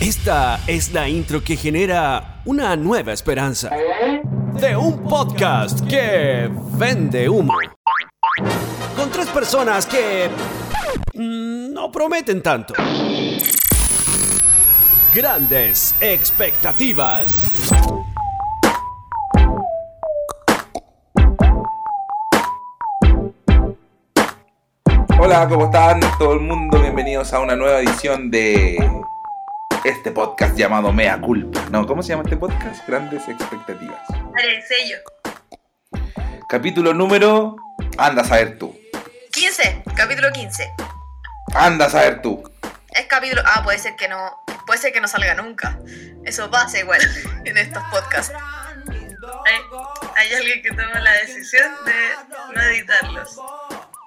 Esta es la intro que genera una nueva esperanza de un podcast que vende humo. Con tres personas que mm, no prometen tanto. Grandes expectativas. Hola, ¿cómo están todo el mundo? Bienvenidos a una nueva edición de este podcast llamado Mea Culpa. No, ¿cómo se llama este podcast? Grandes expectativas. El sello. Capítulo número. Anda a saber tú. 15, capítulo 15. Anda a saber tú. Es capítulo. Ah, puede ser que no. Puede ser que no salga nunca. Eso pasa igual en estos podcasts. Hay, hay alguien que toma la decisión de no editarlos.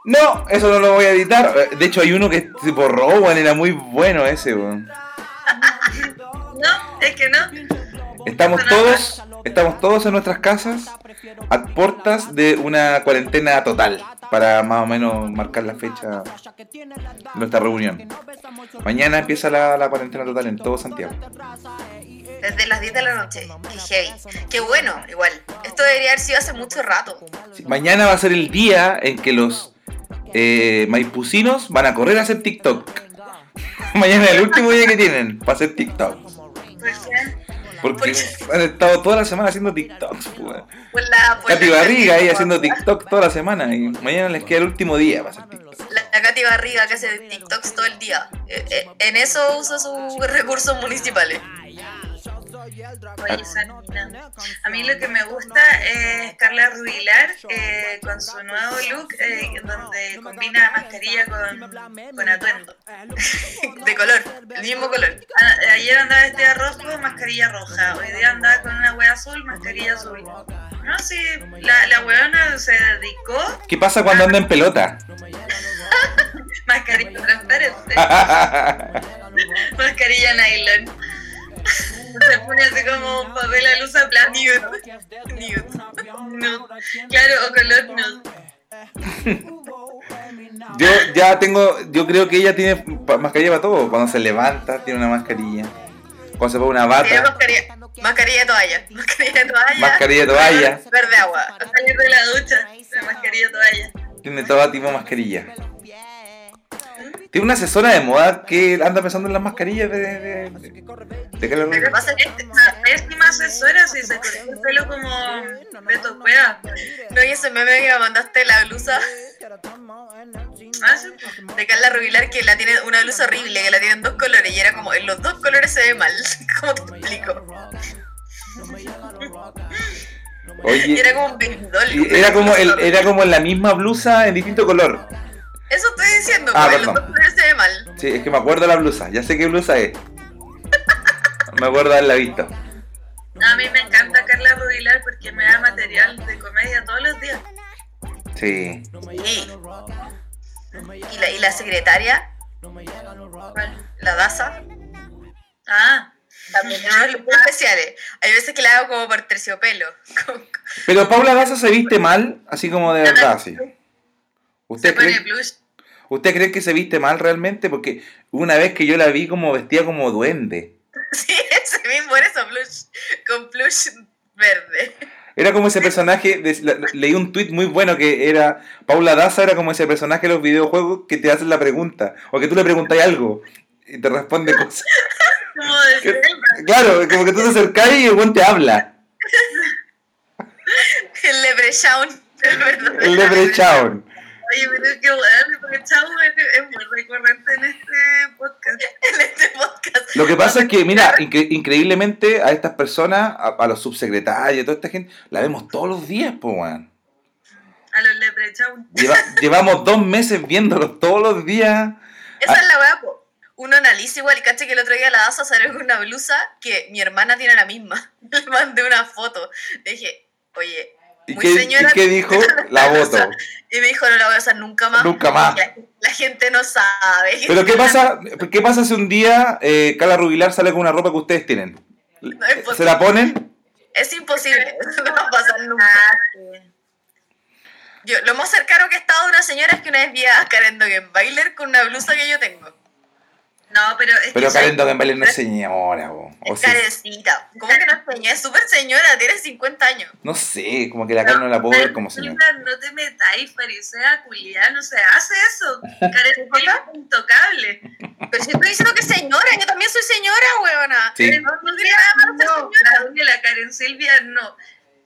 No, eso no lo voy a editar. De hecho, hay uno que se borró, weón. Era muy bueno ese, weón. Es que no. Estamos todos, estamos todos en nuestras casas a puertas de una cuarentena total para más o menos marcar la fecha de nuestra reunión. Mañana empieza la, la cuarentena total en todo Santiago. Desde las 10 de la noche. Qué heavy. Qué bueno, igual. Esto debería haber sido hace mucho rato. Sí, Mañana va a ser el día en que los eh, maipucinos van a correr a hacer TikTok. Mañana es el último día que tienen para hacer TikTok. Porque han estado toda la semana haciendo TikToks. pues. Katy la- Barriga ahí haciendo TikTok toda la semana y mañana les queda el último día para hacer TikTok. La, la Katy Barriga que hace TikToks todo el día. Eh, eh, en eso usa sus recursos municipales. A mí lo que me gusta es Carla Rubilar eh, con su nuevo look eh, donde combina mascarilla con, con atuendo. De color, el mismo color. A- Ayer andaba vestida rojo, mascarilla roja. Hoy día andaba con una wea azul, mascarilla azul. No, sí, la, la weona se dedicó ¿Qué pasa cuando anda en pelota? mascarilla transparente. mascarilla nylon. Se pone así como papel a luz a nude. Nude. Nude. Claro, o color nude. Yo ya tengo, yo creo que ella tiene mascarilla para todo. Cuando se levanta tiene una mascarilla. Cuando se pone una Tiene bata, mascarilla, mascarilla de toalla. Mascarilla de toalla. Mascarilla de toalla. Verde agua. Al salir de la ducha, mascarilla de toalla. tiene todo tipo de mascarilla. Tiene una asesora de moda que anda pensando en las mascarillas de, de, de, de Carla Lo que pasa es que es una pésima asesora si se cortó el pelo como Beto Cueva. No, y ese meme que me mandaste la blusa Ah, sí, de Carla Rubilar que la tiene una blusa horrible, que la tiene en dos colores y era como en los dos colores se ve mal. ¿Cómo te explico? Y Oye, era como un vendol. era como el, era como la misma blusa en distinto color. Eso estoy diciendo, Ah, los perdón. dos colores se ve mal. Sí, es que me acuerdo de la blusa. Ya sé qué blusa es. Me acuerdo de haberla visto. A mí me encanta Carla Rubilar porque me da material de comedia todos los días. Sí. Y, y, la, y la secretaria, la Daza. Ah, también looks especiales. Hay veces que la hago como por terciopelo. Pero Paula Daza se viste mal, así como de verdad, sí. Se ¿Usted pone cree, blush. ¿Usted cree que se viste mal realmente? Porque una vez que yo la vi como vestida como duende. Sí, ese mismo, por eso, blush. Con blush verde. Era como ese personaje, de- leí un tweet muy bueno que era, Paula Daza era como ese personaje de los videojuegos que te hacen la pregunta, o que tú le preguntas algo y te responde cosas. Como. Claro, como que tú te acercás y el buen te habla. El Leprechaun. El. El Leprechaun. Oye, pero que bueno, el Leprechaun es, es muy recurrente en este podcast. En este podcast. Lo que pasa es que, mira, incre- increíblemente a estas personas, a, a los subsecretarios, a toda esta gente, la vemos todos los días, pues, weón. A los Leprechaun. Lleva- llevamos dos meses viéndolos todos los días. Esa es la weá, po. Uno analiza igual, caché que el otro día la Daza salió con una blusa que mi hermana tiene la misma. Le mandé una foto. Le dije, oye, ¿Y qué, señora. y qué dijo? La voto. Y me dijo, no la voy a usar nunca más. Nunca más. La, la gente no sabe. Pero ¿qué pasa, qué pasa si un día eh, Carla Rubilar sale con una ropa que ustedes tienen? No es ¿Se la ponen? Es imposible, eso no va a pasar nunca. Yo, lo más cercano que he estado de una señora es que una vez vi a Karen Dogenbailer con una blusa que yo tengo. No, pero es Pero que Karen soy- no es señora, o Es sí. carecita. ¿Cómo que no es señora? Es súper señora, tiene 50 años. No sé, como que la Karen no la puedo ver como señora. Silvia, No te metáis, farisea, culiá, no se hace eso. Karen es intocable. Pero si estoy diciendo que es señora, yo también soy señora, weona. Sí. No, no quería no, la, la Karen Silvia no.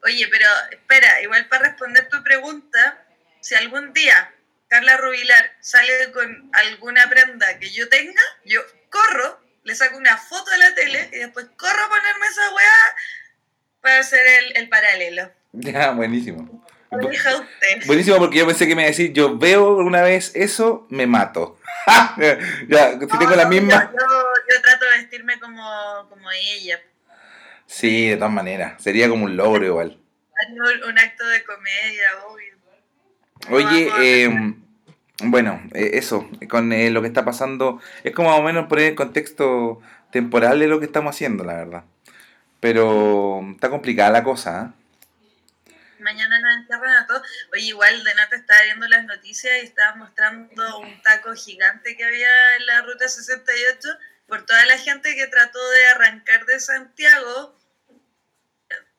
Oye, pero espera, igual para responder tu pregunta, si algún día Carla Rubilar sale con alguna prenda que yo tenga, yo corro, le saco una foto a la tele y después corro a ponerme esa weá para hacer el, el paralelo. Ya, buenísimo. Lo dijo usted. Buenísimo porque yo pensé que me iba a decir, yo veo una vez eso, me mato. ya, si tengo la misma. Yo, yo- yo trato de vestirme como, como ella. Sí, de todas maneras. Sería como un logro igual. Un, un acto de comedia, obvio. Oye, eh, bueno, eh, eso, con eh, lo que está pasando, es como más o menos poner el contexto temporal de lo que estamos haciendo, la verdad. Pero está complicada la cosa, ¿eh? Mañana nos encierran a todos. Oye, igual de nota estaba viendo las noticias y estaba mostrando un taco gigante que había en la ruta 68 por toda la gente que trató de arrancar de Santiago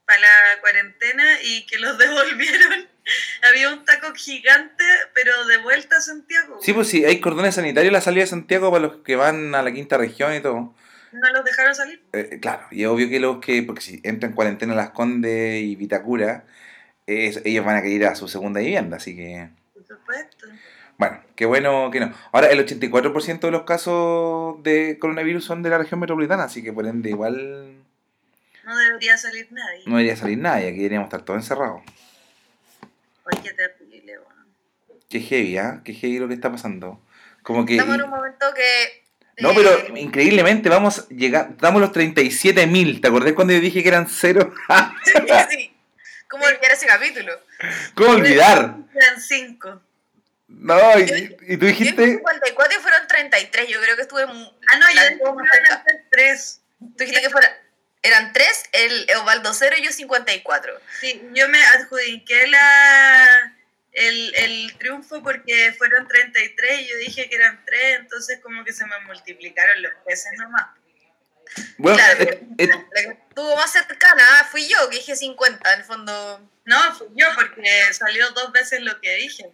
para la cuarentena y que los devolvieron. había un taco gigante, pero de vuelta a Santiago. Sí, pues sí, hay cordones sanitarios en la salida de Santiago para los que van a la quinta región y todo. No los dejaron salir. Eh, claro, y es obvio que los que, porque si entran en cuarentena Las Condes y Vitacura, ellos van a querer ir a su segunda vivienda, así que... Por supuesto. Bueno, qué bueno que no. Ahora, el 84% de los casos de coronavirus son de la región metropolitana, así que por ende igual No debería salir nadie. no debería salir nadie, aquí deberíamos estar todos encerrados. Oye, qué terrible, weón. Qué heavy, ¿ah? Qué heavy lo que está pasando. Como que... Estamos en un momento que. No, eh, pero increíblemente vamos a llegar, damos los 37.000, ¿te acordás cuando yo dije que eran cero? sí. ¿Cómo olvidar ese capítulo? ¿Cómo olvidar? Eran cinco. No, y, y tú Yo dijiste... 54 y fueron 33. Yo creo que estuve. Ah, no, yo que eran tres. Tú dijiste que fuera, eran 3, el Osvaldo 0 y yo 54. Sí, yo me adjudiqué la, el, el triunfo porque fueron 33 y yo dije que eran 3, entonces como que se me multiplicaron los peces nomás. Bueno, claro, eh, eh, la que estuvo más cercana fui yo, que dije 50, en el fondo. No, fui yo porque salió dos veces lo que dije.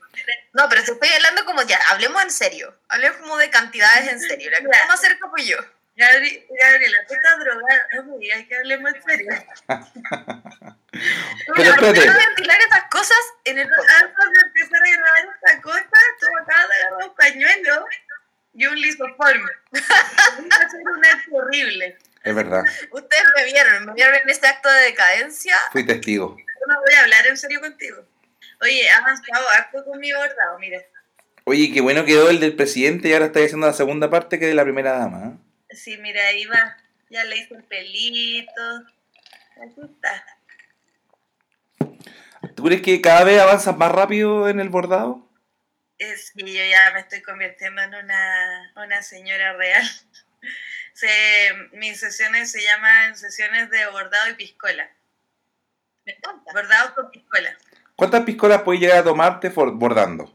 No, pero te estoy hablando como ya, hablemos en serio. Hablemos como de cantidades en serio. La que estuvo más cerca fui yo. Gabri, Gabriela, tú estás drogada. No me digas que hablemos en serio. Pero espérate. Ventilar estas cosas en el. Antes de empezar a grabar esta cosa, tú acabas de agarrar un pañuelo y un lisoforme. Voy a hacer un acto horrible. es verdad, Ustedes me vieron, me vieron en este acto de decadencia. fui testigo. Yo no voy a hablar en serio contigo. Oye, he avanzado harto con mi bordado, mira. Oye, qué bueno quedó el del presidente y ahora está haciendo la segunda parte que de la primera dama. ¿eh? Sí, mira, ahí va. Ya le hice el pelito. Aquí está. ¿Tú crees que cada vez avanzas más rápido en el bordado? Sí, yo ya me estoy convirtiendo en una, una señora real. Se, mis sesiones se llaman sesiones de bordado y piscola. Me encanta. Bordado con piscola. ¿Cuántas piscolas puedes llegar a tomarte for- bordando?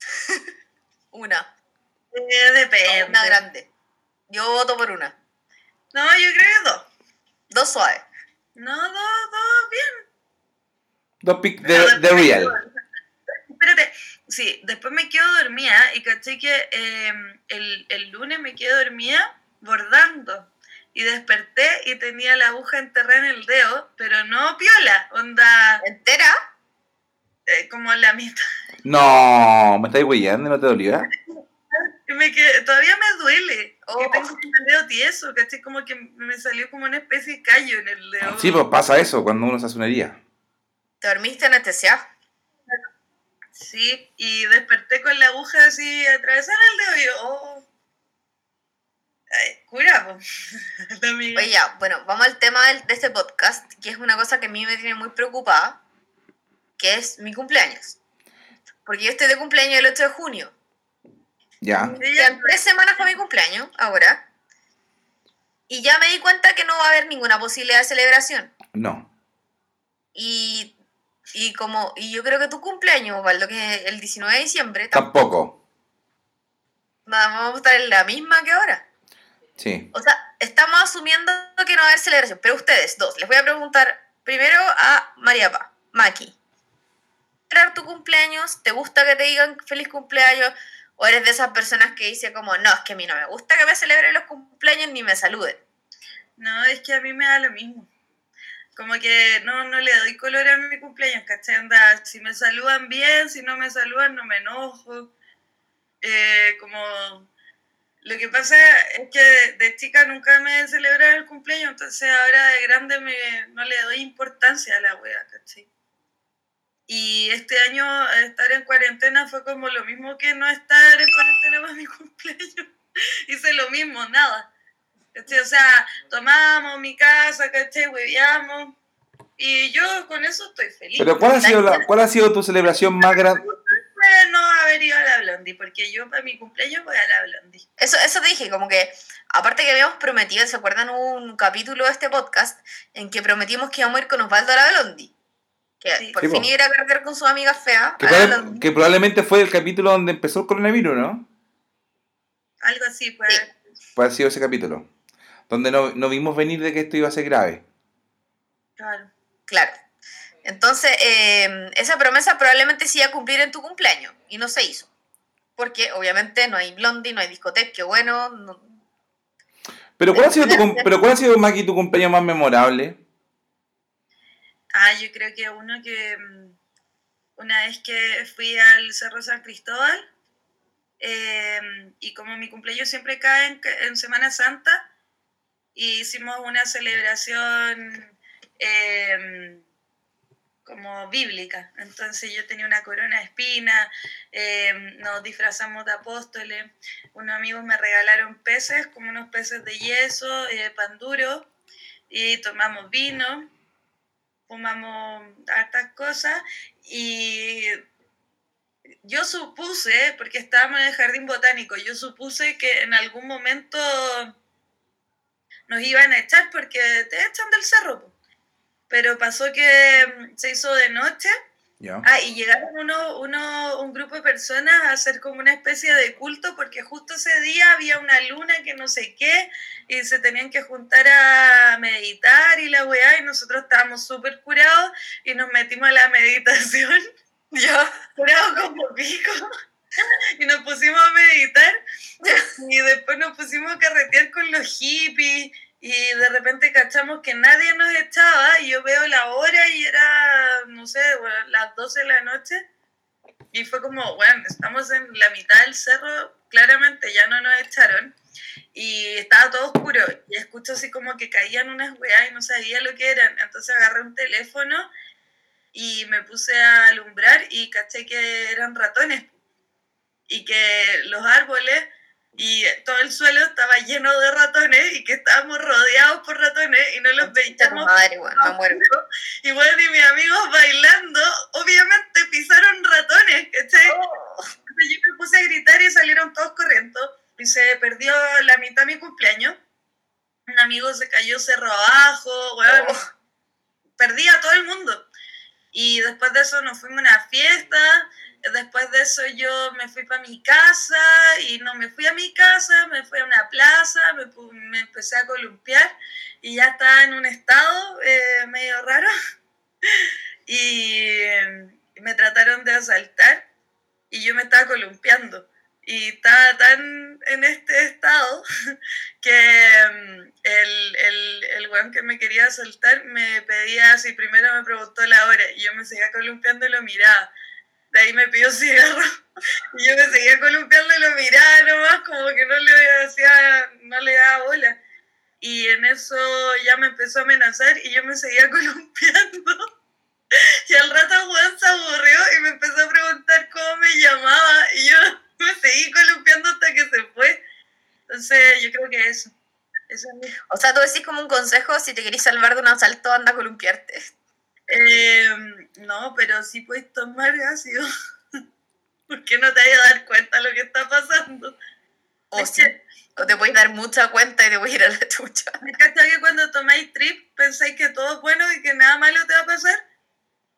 Una. Eh, depende. Una grande. Yo voto por una. No, yo creo que dos. Dos suaves. No, dos, dos, bien. Dos pic de, real. quedo- Espérate, sí, después me quedo dormida y caché que eh, el, el lunes me quedé dormida bordando y desperté y tenía la aguja enterrada en el dedo, pero no piola, onda ¿Entera? eh, como la mitad. No, me estáis huellando y no te dolió. ¿eh? Me quedé- todavía me duele. Que tengo el dedo tieso, caché como que me salió como una especie de callo en el dedo. Sí, pues pasa eso cuando uno se hace una herida. ¿Te dormiste anestesiado? Sí, y desperté con la aguja así atravesada en el dedo y yo, oh. Ay, cura. Oye, ya, bueno, vamos al tema del- de este podcast, que es una cosa que a mí me tiene muy preocupada, que es mi cumpleaños. Porque yo estoy de cumpleaños el 8 de junio. Ya. Ya, tres semanas para mi cumpleaños, ahora. Y ya me di cuenta que no va a haber ninguna posibilidad de celebración. No. Y, y como y yo creo que tu cumpleaños, Osvaldo, que es el 19 de diciembre, tam- Tampoco. vamos a estar en la misma que ahora. Sí. O sea, estamos asumiendo que no va a haber celebración. Pero ustedes, dos, les voy a preguntar primero a María Pa, Maki. ¿Celebrar tu cumpleaños? ¿Te gusta que te digan feliz cumpleaños? ¿O eres de esas personas que dice como, no, es que a mí no me gusta que me celebren los cumpleaños ni me saluden? No, es que a mí me da lo mismo. Como que no, no le doy color a mi cumpleaños, ¿cachai? Onda, si me saludan bien, si no me saludan no me enojo. Eh, como lo que pasa es que de chica nunca me celebraba el cumpleaños, entonces ahora de grande me, no le doy importancia a la wea, ¿cachai? Y este año estar en cuarentena fue como lo mismo que no estar en cuarentena para mi cumpleaños. Hice lo mismo, nada. ¿cachai? O sea, tomamos mi casa, ¿cachai? Hueveamos. Y yo con eso estoy feliz. Pero ¿cuál ha sido, la, cuál ha sido tu celebración más grande? no haber ido a la Blondie, porque yo para mi cumpleaños voy a la Blondie. Eso, eso te dije, como que, aparte que habíamos prometido, ¿se acuerdan un capítulo de este podcast en que prometimos que íbamos a ir con Osvaldo a la Blondie? Que Sí. por Sí, fin po. iba a cargar con sus amigas feas. Que, a la proba- Blondie. que probablemente fue el capítulo donde empezó el coronavirus, ¿no? Algo así, pues. Sí. Puede haber sido ese capítulo. Donde no, no vimos venir de que esto iba a ser grave. Claro. Claro. Entonces, eh, esa promesa probablemente se iba a cumplir en tu cumpleaños y no se hizo. Porque obviamente no hay blondie, no hay discoteca, que bueno. no- Pero ¿cuál ha sido, tu, pero ¿cuál ha sido, Maki, tu cumpleaños más memorable? Ah, yo creo que uno que mm, una vez que fui al Cerro San Cristóbal eh, y como mi cumpleaños siempre cae en, en Semana Santa, hicimos una celebración eh, como bíblica. Entonces yo tenía una corona de espina, eh, nos disfrazamos de apóstoles, unos amigos me regalaron peces, como unos peces de yeso, eh, pan duro, y tomamos vino fumamos hartas cosas y yo supuse, porque estábamos en el jardín botánico, yo supuse que en algún momento nos iban a echar porque te echan del cerro. Pero pasó que se hizo de noche Ya. Ah, y llegaron uno, uno, un grupo de personas a hacer como una especie de culto porque justo ese día había una luna que no sé qué y se tenían que juntar a meditar y la weá y nosotros estábamos súper curados y nos metimos a la meditación, ya, curados como pico. Y nos pusimos a meditar y después nos pusimos a carretear con los hippies y de repente cachamos que nadie nos echaba y yo veo la hora y era, no sé, bueno, las 12 de la noche y fue como, bueno, estamos en la mitad del cerro, claramente ya no nos echaron y estaba todo oscuro y escucho así como que caían unas weas y no sabía lo que eran, entonces agarré un teléfono y me puse a alumbrar y caché que eran ratones y que los árboles y todo el suelo estaba lleno de ratones y que estábamos rodeados por ratones y no los veíamos. madre, weón, me muero. Y bueno, y mis amigos bailando, obviamente pisaron ratones, ¿cachai? Entonces yo me puse a gritar y salieron todos corriendo y se perdió la mitad de mi cumpleaños. Un amigo se cayó cerro abajo, weón. Perdí a todo el mundo. Y después de eso nos fuimos a una fiesta. Después de eso yo me fui para mi casa y no me fui a mi casa, me fui a una plaza, me, me empecé a columpiar y ya estaba en un estado eh, medio raro. Y me trataron de asaltar y yo me estaba columpiando. Y estaba tan en este estado que mm, el, el, el weón que me quería asaltar me pedía si primero me preguntó la hora y yo me seguía columpiando y lo miraba. De ahí me pidió cigarro y yo me seguía columpiando y lo miraba nomás como que no le hacía, no le daba bola. Y en eso ya me empezó a amenazar y yo me seguía columpiando. Y al rato weón se aburrió y me empezó a preguntar cómo me llamaba y yo me seguí columpiando hasta que se fue. Entonces yo creo que eso. O sea, tú decís como un consejo, si te querés salvar de un asalto, anda a columpiarte. Eh, no, pero sí puedes tomar ácido. Porque no te vayas a dar cuenta de lo que está pasando. O, Es sí, que- o te puedes dar mucha cuenta y te voy a ir a la chucha. ¿Me que cuando tomáis trip pensáis que todo es bueno y que nada malo te va a pasar?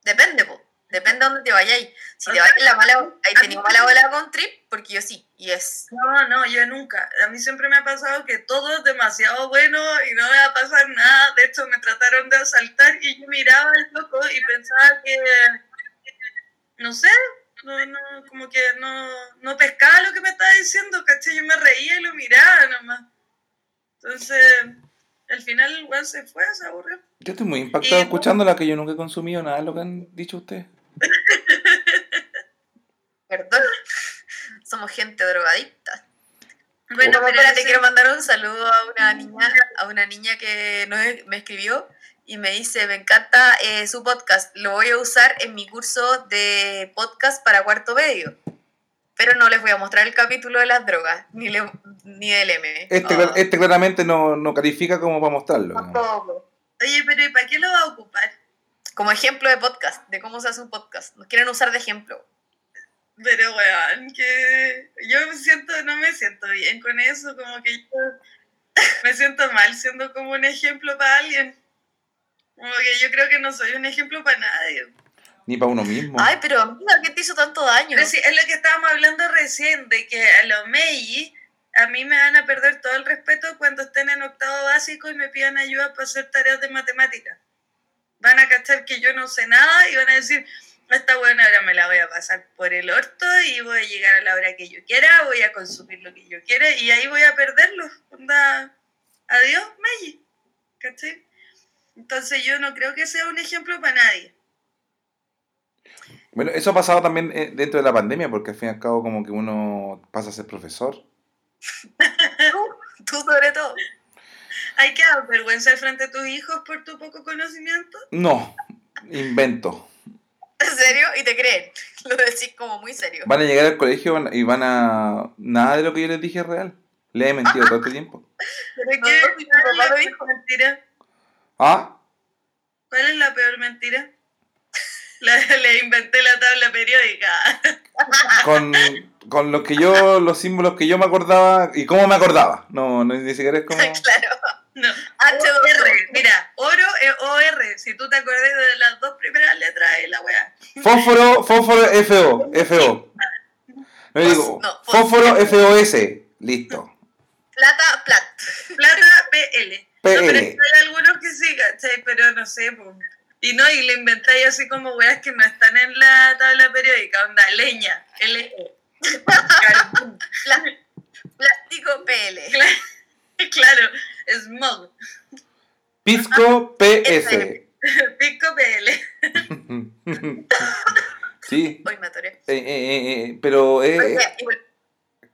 Depende, po. Depende de dónde te vayáis. Si te vas en la mala, ahí tenía mala bola con trip, porque yo sí, y es. No, no, yo nunca. A mí siempre me ha pasado que todo es demasiado bueno y no me va a pasar nada. De hecho, me trataron de asaltar y yo miraba al loco y pensaba que, no sé, no, no, como que no, no pescaba lo que me estaba diciendo, ¿cachai? Yo me reía y lo miraba nomás. Entonces, al final el weón se fue, se aburrió. Yo estoy muy impactado Y- escuchándola que yo nunca he consumido nada de lo que han dicho ustedes. Perdón. Somos gente drogadicta. Bueno, pero espérate, ese- quiero mandar un saludo a una niña, a una niña que no me escribió y me dice, me encanta eh, su podcast, lo voy a usar en mi curso de podcast para cuarto medio. Pero no les voy a mostrar el capítulo de las drogas, ni, le- ni del M. Este, este claramente no, no califica como para mostrarlo. tampoco. Oye, pero ¿y para qué lo va a ocupar? Como ejemplo de podcast, de cómo se hace un podcast. Nos quieren usar de ejemplo. Pero, weón, que yo me siento, no me siento bien con eso, como que yo me siento mal siendo como un ejemplo para alguien. Como que yo creo que no soy un ejemplo para nadie. Ni para uno mismo. Ay, pero amiga, ¿qué te hizo tanto daño? Pero sí, es lo que estábamos hablando recién, de que a los Meiji a mí me van a perder todo el respeto cuando estén en octavo básico y me pidan ayuda para hacer tareas de matemáticas. Van a cachar que yo no sé nada y van a decir, esta buena ahora me la voy a pasar por el orto y voy a llegar a la hora que yo quiera, voy a consumir lo que yo quiera y ahí voy a perderlo. Onda, adiós, Meiji. ¿Cachai? Entonces yo no creo que sea un ejemplo para nadie. Bueno, eso ha pasado también eh, dentro de la pandemia, porque al fin y al cabo como que uno pasa a ser profesor. Tú sobre todo. ¿Hay que dar vergüenza frente a tus hijos por tu poco conocimiento? No, invento. ¿En serio? Y te creen. Lo decís como muy serio. Van a llegar al colegio y van a... Nada de lo que yo les dije es real. Le he mentido todo este tiempo. ¿Pero qué? no, mi ¿Cuál papá es la lo peor dijo. mentira? ¿Ah? ¿Cuál es la peor mentira? La, le inventé la tabla periódica. Con, con lo que yo, los símbolos que yo me acordaba y cómo me acordaba. No, no ni siquiera es como... claro. No. H2O. OR. Mira, oro es OR. Si tú te acuerdas de las dos primeras letras de la weá. Fósforo, fósforo, FO, FO. No digo, No, fósforo, FOS. Listo. Plata, plat. Plata PL. No, pero PL. hay algunos que sí, ¿cachai? Pero no sé. Y no, y le inventáis así como weas que no están en la tabla periódica. Onda, leña. LE. Plástico PL. Claro, smog. Pisco PS. Pico PL. Sí, Hoy me atoré. eh, eh, eh, eh, pero... Oye, y vol-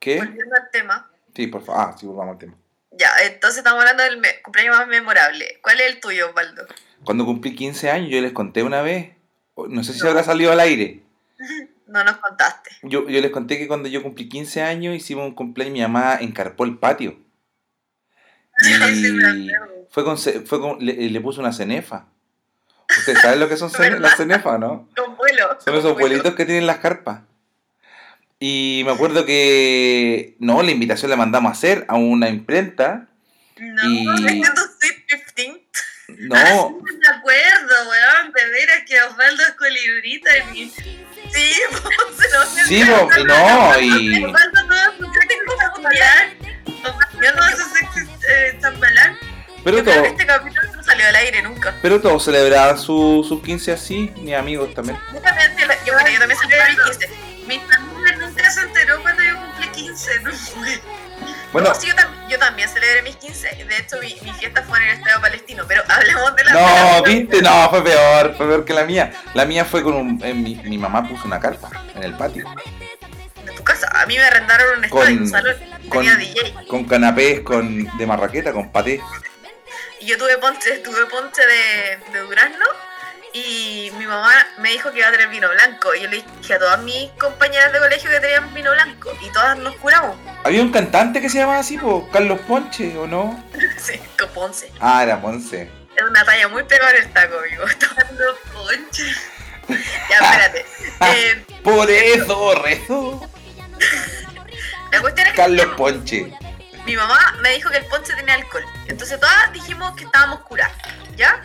¿Qué? volviendo al tema. Sí, por favor. Ah, sí, volvamos al tema. Ya, entonces estamos hablando del cumpleaños más memorable. ¿Cuál es el tuyo, Osvaldo? Cuando cumplí 15 años, yo les conté una vez, no sé si habrá salido al aire. No nos contaste. Yo, yo les conté que cuando yo cumplí 15 años hicimos un cumpleaños, mi mamá encarpó el patio. Sí, Y fue con, fue con le, le puso una cenefa. ¿Ustedes saben lo que son cene- las cenefas, no? Con vuelo. Son esos vuelitos que tienen las carpas. Y me acuerdo que, no, la invitación la mandamos a hacer a una imprenta. No, Y- ¿Es de tu Sweet 15? No, no me acuerdo, weón. De veras que Osvaldo es colibrita en mi. Sí, pues, se lo sí, y no, y... Osvaldo todo su sexy chambelán. Todo su sexy eh, chambelán. Pero todo, este capítulo no salió al aire nunca. pero todos celebraban su- sus 15 así, mis amigos también. Yo también, yo, yo, bueno, yo también celebré mis 15. Mi familia nunca se enteró cuando yo cumplí 15, ¿no? Bueno, No, sí, yo, tam- yo también celebré mis 15. De hecho, mi, mi fiesta fue en el Estado Palestino. Pero hablemos de la. no, viste, no, fue peor, fue peor que la mía. La mía fue con un... eh, mi, mi mamá puso una carpa en el patio. Tu casa. A mí me arrendaron un estadio, Con- un salón. con- Tenía DJ. Con canapés con, de marraqueta, con paté. Y yo tuve ponche, tuve ponche de, de durazno. Y mi mamá me dijo que iba a tener vino blanco. Y yo le dije a todas mis compañeras de colegio que tenían vino blanco. Y todas nos curamos. Había un cantante que se llamaba así, po, Carlos Ponche, ¿o no? Sí, con ponce. Ah, era Ponce. Es una talla muy pegada en el taco, amigo. Los ponches. Ya, espérate. Eh, Por eso rezo. La cuestión es que Carlos Ponche. mi mamá me dijo que el ponche tenía alcohol. Entonces todas dijimos que estábamos curadas, ¿ya?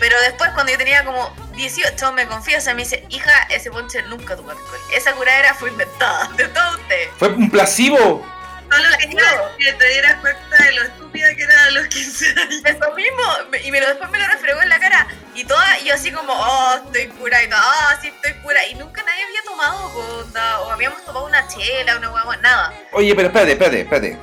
Pero después, cuando yo tenía como 18 me confiesa, me dice, hija, ese ponche nunca tuvo alcohol. Esa curadera fue inventada de todo usted. Fue un placebo. Solo que te dieras cuenta de lo estúpida que era a los 15 años. Eso mismo, y me lo, después me lo refregó en la cara. Y toda, y yo así como, oh, estoy cura, y todo, ah, sí, estoy cura. Y nunca nadie había tomado, onda, o habíamos tomado una chela, una hueá, nada. Oye, pero espérate, espérate, espérate.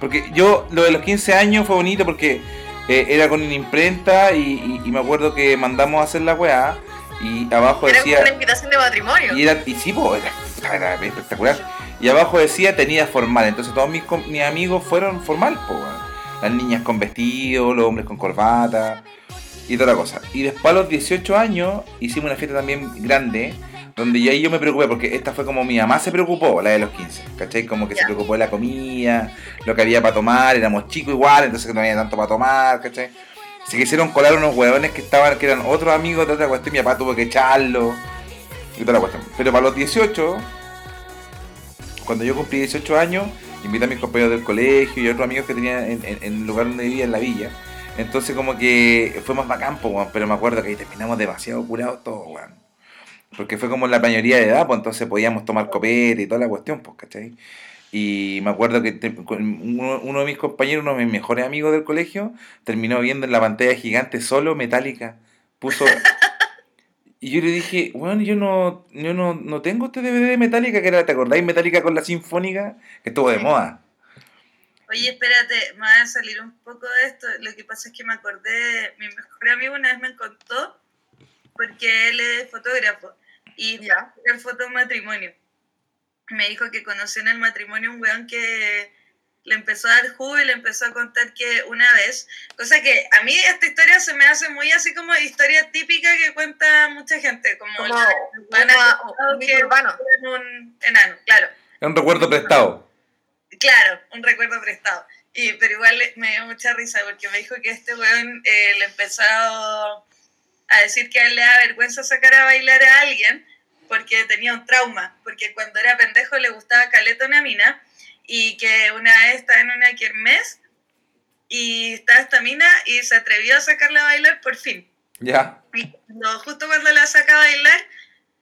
Porque yo, lo de los 15 años fue bonito porque eh, era con una imprenta y, y- y me acuerdo que mandamos a hacer la weá y abajo Era decía... una invitación de matrimonio. Y, era, y sí, po, era, era espectacular. Y abajo decía tenía formal. Entonces todos mis, com- mis amigos fueron formal, po. Las niñas con vestido, los hombres con corbata y toda la cosa. Y después a los 18 años hicimos una fiesta también grande. Donde ya ahí yo me preocupé porque esta fue como mi mamá se preocupó, la de los 15. ¿Cachai? Como que se preocupó de la comida, lo que había para tomar, éramos chicos igual, entonces que no había tanto para tomar, ¿cachai? Se quisieron colar unos huevones que estaban, que eran otros amigos de otra cuestión, mi papá tuvo que echarlo y toda la cuestión. Pero para los 18, cuando yo cumplí 18 años, invité a mis compañeros del colegio y otros amigos que tenía en, en- en el lugar donde vivía, en la villa. Entonces como que fue más bacán, po, pero me acuerdo que ahí terminamos demasiado curados todos, weón. Porque fue como la mayoría de edad, pues entonces podíamos tomar copete y toda la cuestión, pues, ¿cachai? Y me acuerdo que uno de mis compañeros, uno de mis mejores amigos del colegio, terminó viendo en la pantalla gigante solo Metallica. Puso... Y yo le dije, bueno, yo no, yo no, no tengo este DVD de Metallica, que era, ¿te acordáis? Metallica con la Sinfónica, que estuvo de Sí. moda. Oye, espérate, me va a salir un poco de esto. Lo que pasa es que me acordé, mi mejor amigo una vez me contó, porque él es fotógrafo, y fue Ya. a hacer foto de un matrimonio. Me dijo que conoció en el matrimonio un weón que le empezó a dar jugo y le empezó a contar que una vez, cosa que a mí esta historia se me hace muy así como historia típica que cuenta mucha gente, como, Como la- un mito que urbano. en un enano, claro. Es un recuerdo prestado. Claro, un recuerdo prestado. Y, pero igual me dio mucha risa porque me dijo que este weón eh, le empezó a decir que a él le da vergüenza sacar a bailar a alguien porque tenía un trauma, porque cuando era pendejo le gustaba caleta una mina y que una vez estaba en una kermés y estaba esta mina y se atrevió a sacarla a bailar por fin. ¿Ya? Y cuando- justo cuando la saca a bailar,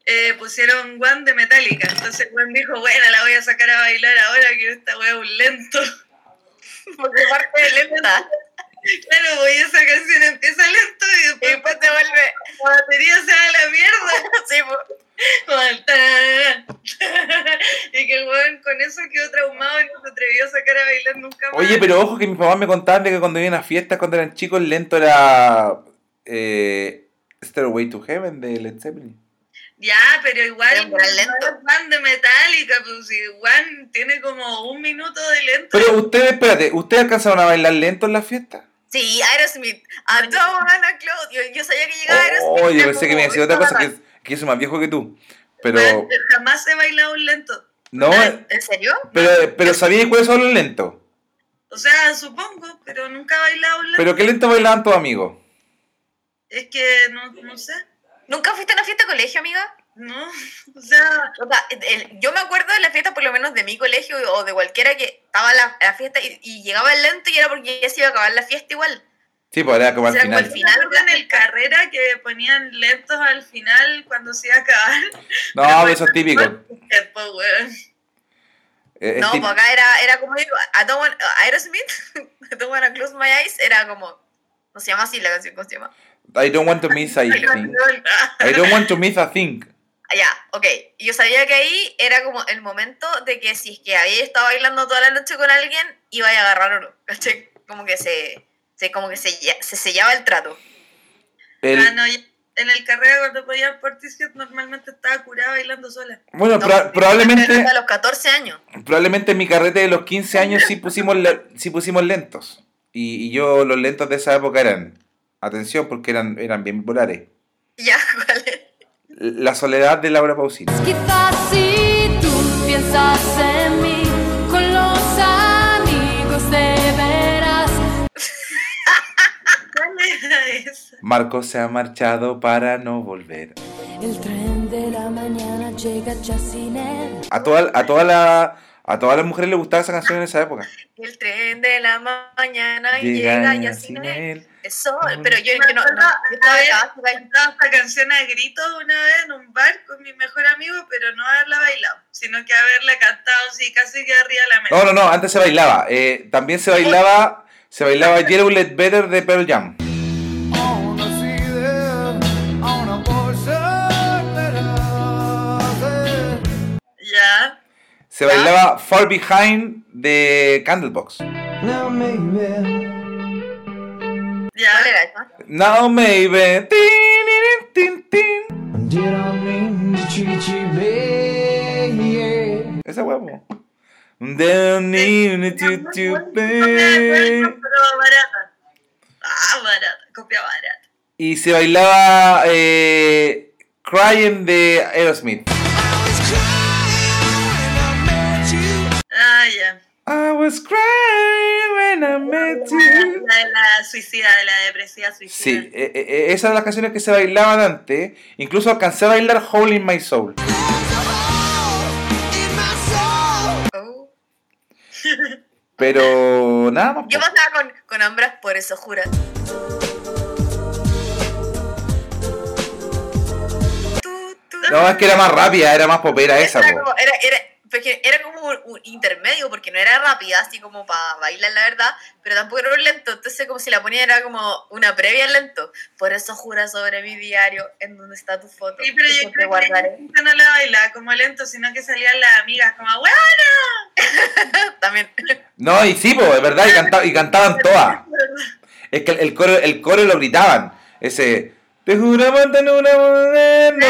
eh, pusieron One de Metallica. Entonces Juan dijo, bueno, la voy a sacar a bailar ahora que esta wea es un lento. Porque parte de lenta. Claro, pues y esa canción empieza lento y Y después te vuelve. la batería se va a la mierda. Sí, tararara. y que el weón con eso quedó traumado y no se atrevió a sacar a bailar nunca más. Oye, pero ojo que mis papás me contaban de que cuando iban a fiestas, cuando eran chicos, lento era eh, Stairway to Heaven de Led Zeppelin. Ya, pero igual fan de Metallica, pues si Juan tiene como un minuto de lento. Pero ustedes, espérate, ¿ustedes alcanzaron a bailar lento en las fiestas? Sí, Aerosmith. I don't wanna close. Yo, yo sabía que llegaba Aerosmith. Oh, yo pensé que me decía otra cosa, que, que yo soy más viejo que tú. Pero, Weón, jamás he bailado un lento. no, ¿En serio? pero, pero ¿sabías cuáles son los lentos? O sea, supongo, pero nunca he bailado un lento. ¿Pero qué lento bailaban tus amigos? Es que no, no sé. ¿Nunca fuiste a una fiesta de colegio, amiga? No, o sea, O sea, el- yo me acuerdo de la fiesta, por lo menos de mi colegio o de cualquiera que estaba la, la fiesta y, y llegaba el lento y era porque ya se iba a acabar la fiesta igual. Sí, pues era como al Era como final. el final. en el carrera que ponían lentos al final cuando se iba a acabar. No, pero eso es típico. Después, weón. Eh, es No, tip- pues acá era, era como digo, I don't want, Aerosmith, I don't wanna close my eyes, era como, no se llama así la canción, ¿cómo se llama? I don't want to miss a thing. I don't want to miss a thing. Ya, ok. Yo sabía que ahí era como el momento de que si es que había estado bailando toda la noche con alguien, iba a agarrar. ¿Cachai? Como que se, se, como que se, se sellaba el trato. El- Ah, no, en el carrera cuando podía Portishead normalmente estaba curada bailando sola. bueno, No, proba- probablemente, A los 14 años. probablemente en mi carrete de los 15 años sí pusimos, sí pusimos lentos. Y, y yo los lentos de esa época eran, atención, porque eran, eran bien populares. Ya, ¿cuál es? La soledad de Laura Pausini. Quizás si tú piensas en mí, con los amigos de veras. ¿Cuál era esa? Marco se ha marchado para no volver. El tren de la mañana llega ya sin él. A toda, a toda la A todas las mujeres les gustaba esa canción en esa época. El tren de la mañana Llega llega ya sin sin él. él. Pero yo, yo no, no, yo estaba cantado esta canción a gritos una vez en un bar con mi mejor amigo, pero no haberla bailado, sino que haberla cantado así casi que arriba de la mesa. No, no, no, antes se bailaba. Eh, también se bailaba, se bailaba Yellow Let Better de Pearl Jam. Ya. Se bailaba Far Behind de Candlebox. Ya. ¿cuál era esa? Now maybe. Tin, tin, tin, tin. Esa huevo. Barata. Ah, barata, copia barata. Y se bailaba eh, Crying de Aerosmith. I was crying when I met you. La de la suicida, de la depresiva suicida. Sí, eh, eh, esas eran las canciones que se bailaban antes. Incluso alcancé a bailar Hole in My Soul. Oh. Pero nada más. ¿Qué po. pasaba con, con Ambras? Por eso tú. No, es que era más rápida, era más popera esa. Era po. como, era, era, porque era como un, un intermedio, porque no era rápida, así como para bailar, la verdad, pero tampoco era un lento. Entonces, como si la ponía, era como una previa al lento. Por eso jura sobre mi diario, en donde está tu foto. Sí, pero que yo siempre creo que guardaré. la gente no la bailaba como lento, sino que salían las amigas como, ¡Bueno! También. No, y sí, po, es verdad, y, canta- y cantaban todas. Es que el, el coro, el coro lo gritaban. Ese. Te juramos en una moderno.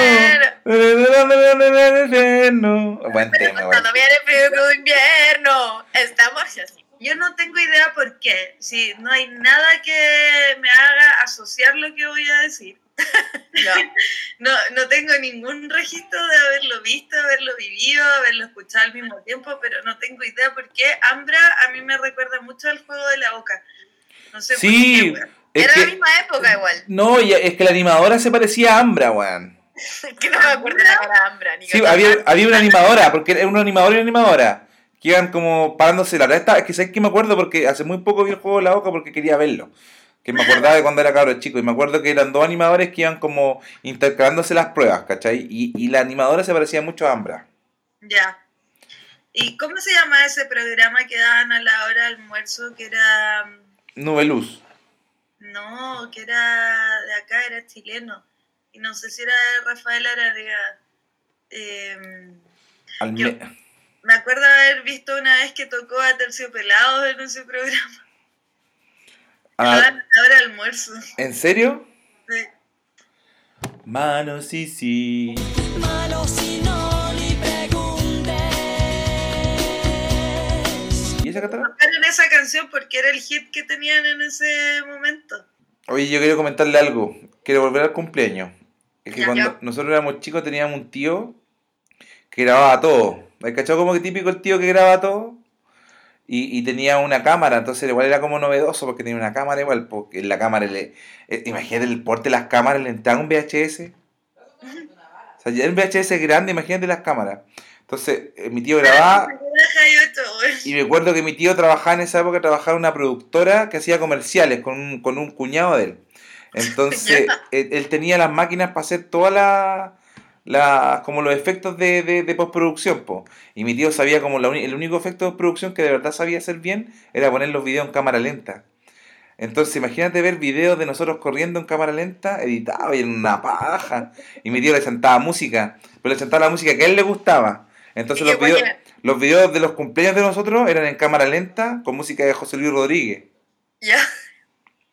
Buen tema. Cuando viene el frío de invierno, estamos así. Yo no tengo idea por qué. Si no hay nada que me haga asociar lo que voy a decir. No. No, no tengo ningún registro de haberlo visto, haberlo vivido, haberlo escuchado al mismo tiempo, pero no tengo idea por qué. Ambra a mí me recuerda mucho al juego de la boca. No sé Sí, por qué. Es Era la que. misma época igual. No, y es que la animadora se parecía a Ambra, weón. Que no me acuerdo de la cara de Ambra. Ni Sí, había, había una animadora, porque era un animador y una animadora. Que iban como parándose la verdad Es que sabes que me acuerdo porque hace muy poco vi el juego de la boca porque quería verlo. Que me acordaba de cuando era cabro chico. Y me acuerdo que eran dos animadores que iban como intercalándose las pruebas, ¿cachai? Y, y la animadora se parecía mucho a Ambra. Ya. ¿Y cómo se llama ese programa que daban a la hora del almuerzo que era... mm, Nube Luz. No, que era de acá, era chileno. Y no sé si era de Rafael Arariga. Eh, Alme- me acuerdo haber visto una vez que tocó a Terciopelados en ese programa. Lo Ah, almuerzo. ¿En serio? Sí. Mano, sí, sí. ¿Y esa catalana? Esa canción porque era el hit que tenían en ese momento. Oye, yo quiero comentarle algo. Quiero volver al cumpleaños. Es que Ya, cuando ya. nosotros éramos chicos teníamos un tío que grababa todo. ¿Has cachado como que típico el tío que graba todo? Y, y tenía una cámara, entonces igual era como novedoso porque tenía una cámara igual, porque la cámara le... eh, imagínate el porte de las cámaras, le entraba un VHS. O sea, ya un VHS grande, imagínate las cámaras. Entonces, eh, mi tío grababa... Y me acuerdo que mi tío trabajaba en esa época, trabajaba en una productora que hacía comerciales con un, con un cuñado de él. Entonces, él, él tenía las máquinas para hacer todas las, como los efectos de, de, de postproducción, po. Y mi tío sabía como la el único efecto de postproducción que de verdad sabía hacer bien era poner los videos en cámara lenta. Entonces, imagínate ver videos de nosotros corriendo en cámara lenta, editado y en una paja. Y mi tío le sentaba música, pero le sentaba la música que a él le gustaba. Entonces ¿Y los videos, ponía? los videos de los cumpleaños de nosotros eran en cámara lenta con música de José Luis Rodríguez. Ya.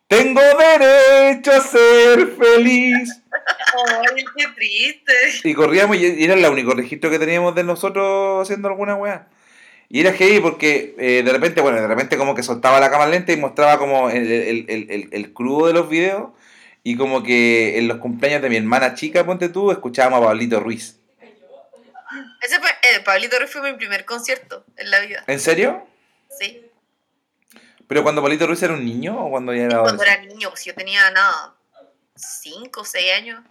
Tengo derecho a ser feliz. Ay, qué triste. Y corríamos y era el único registro que teníamos de nosotros haciendo alguna weá. Y era heavy porque eh, de repente, bueno, de repente como que soltaba la cámara lenta y mostraba como el, el, el crudo de los videos. Y como que en los cumpleaños de mi hermana chica, ponte tú, escuchábamos a Pablito Ruiz. Ese fue, eh, Pablito Ruiz fue mi primer concierto en la vida. ¿En serio? Sí. ¿Pero cuando Pablito Ruiz era un niño o cuando ya era Cuando era niño, pues yo tenía nada, 5 o 6 años.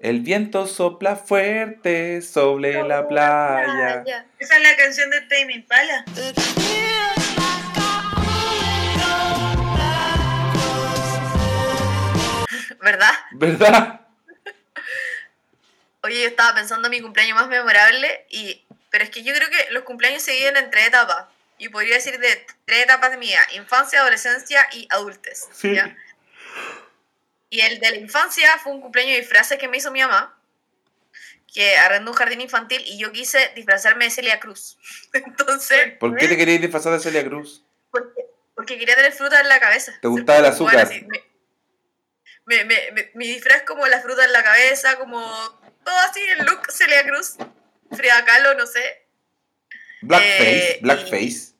El viento sopla fuerte sobre la playa. Esa es la canción de Tame Impala. ¿Verdad? ¿Verdad? Oye, yo estaba pensando en mi cumpleaños más memorable, y, pero es que yo creo que los cumpleaños se dividen en tres etapas. Y podría decir de tres etapas de mi vida: infancia, adolescencia y adultez. Sí. ¿ya? Y el de la infancia fue un cumpleaños de disfraces que me hizo mi mamá, que arrendó un jardín infantil y yo quise disfrazarme de Celia Cruz. Entonces, ¿Por qué te querías disfrazar de Celia Cruz? porque, porque quería tener fruta en la cabeza. ¿Te gustaba el azúcar? bueno, así, me- me- me- me- mi disfraz como la fruta en la cabeza, como todo así, el look Celia Cruz, Frida Kahlo, no sé. Blackface, Eh, blackface.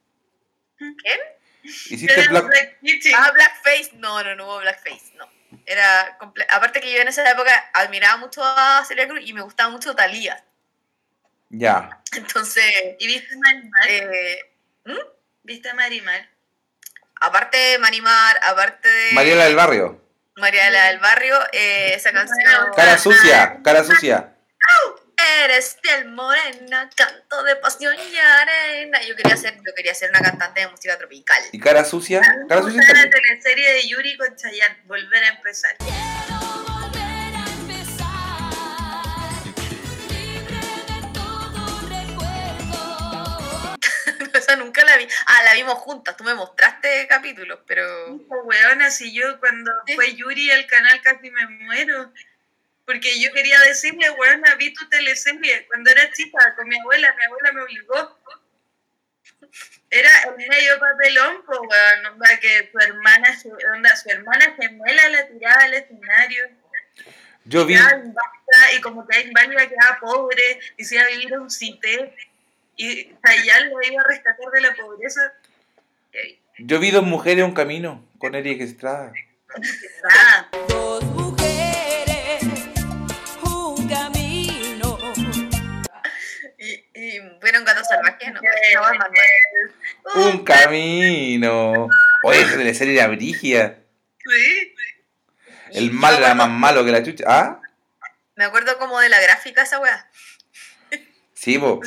¿Quién? Hiciste black... Black Kitchen. Ah, Blackface. No, no, no hubo Blackface, no. Era comple- Aparte que yo en esa época admiraba mucho a Celia Cruz y me gustaba mucho Talía. Ya. Entonces, ¿Y viste Marimar? eh, ¿Viste Marimar? aparte de Marimar, aparte de Mariela del Barrio. Mariela del Barrio, eh, esa canción. Cara sucia, cara sucia. Eres piel morena, canto de pasión y arena. Yo quería ser, yo quería ser una cantante de música tropical. ¿Y cara sucia? Cara sucia la teleserie de Yuri con Chayanne, Volver a empezar. Esa nunca la vi. Ah, la vimos juntas. Tú me mostraste capítulos, pero. Hijo, weona, si yo cuando Sí. fue Yuri al canal casi me muero. Porque yo quería decirle, weona, vi tu teleserie cuando era chica con mi abuela. Mi abuela me obligó. Era el medio papelón, pues, weón, onda, que su hermana, su, onda, su hermana gemela la tiraba al escenario. Yo vi, inválida, y como que inválida quedaba pobre y se iba a vivir a un cité y Chayanne lo iba a rescatar de la pobreza. Yo vi dos mujeres un camino con Eric Estrada. Dos mujeres, un camino. Y, y vieron gato salvaje, ¿no? Un camino. Oye, esa teleserie era brígida. Sí. El mal era más malo que la chucha. ¿Ah? Me acuerdo como de la gráfica esa weá. Sí, po.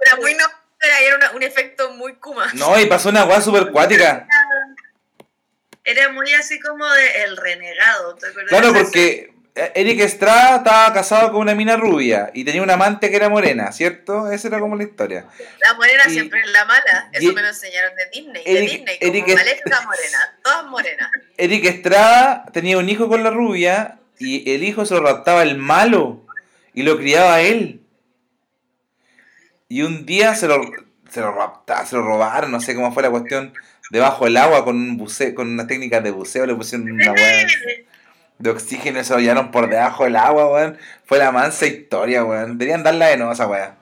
Era muy no. Era, era una- un efecto muy kuma. No, y pasó una weá super cuática. Era muy así como de El Renegado. ¿te acuerdas Claro, porque eh, Eric Estrada estaba casado con una mina rubia y tenía una amante que era morena, ¿cierto? Esa era como la historia. La morena Y- siempre es la mala. Eso me lo enseñaron de Disney. Eric- de Disney, como Eric- Maléfica morena. Todas morenas. Eric Estrada tenía un hijo con la rubia y el hijo se lo raptaba el malo y lo criaba él. Y un día se lo, se lo raptaron, se lo robaron, no sé cómo fue la cuestión, debajo del agua con un buceo, con unas técnicas de buceo, le pusieron una weá de oxígeno y se lo llevaron por debajo del agua, weón. Fue la mansa historia, weón. Deberían darla de nuevo a esa weá.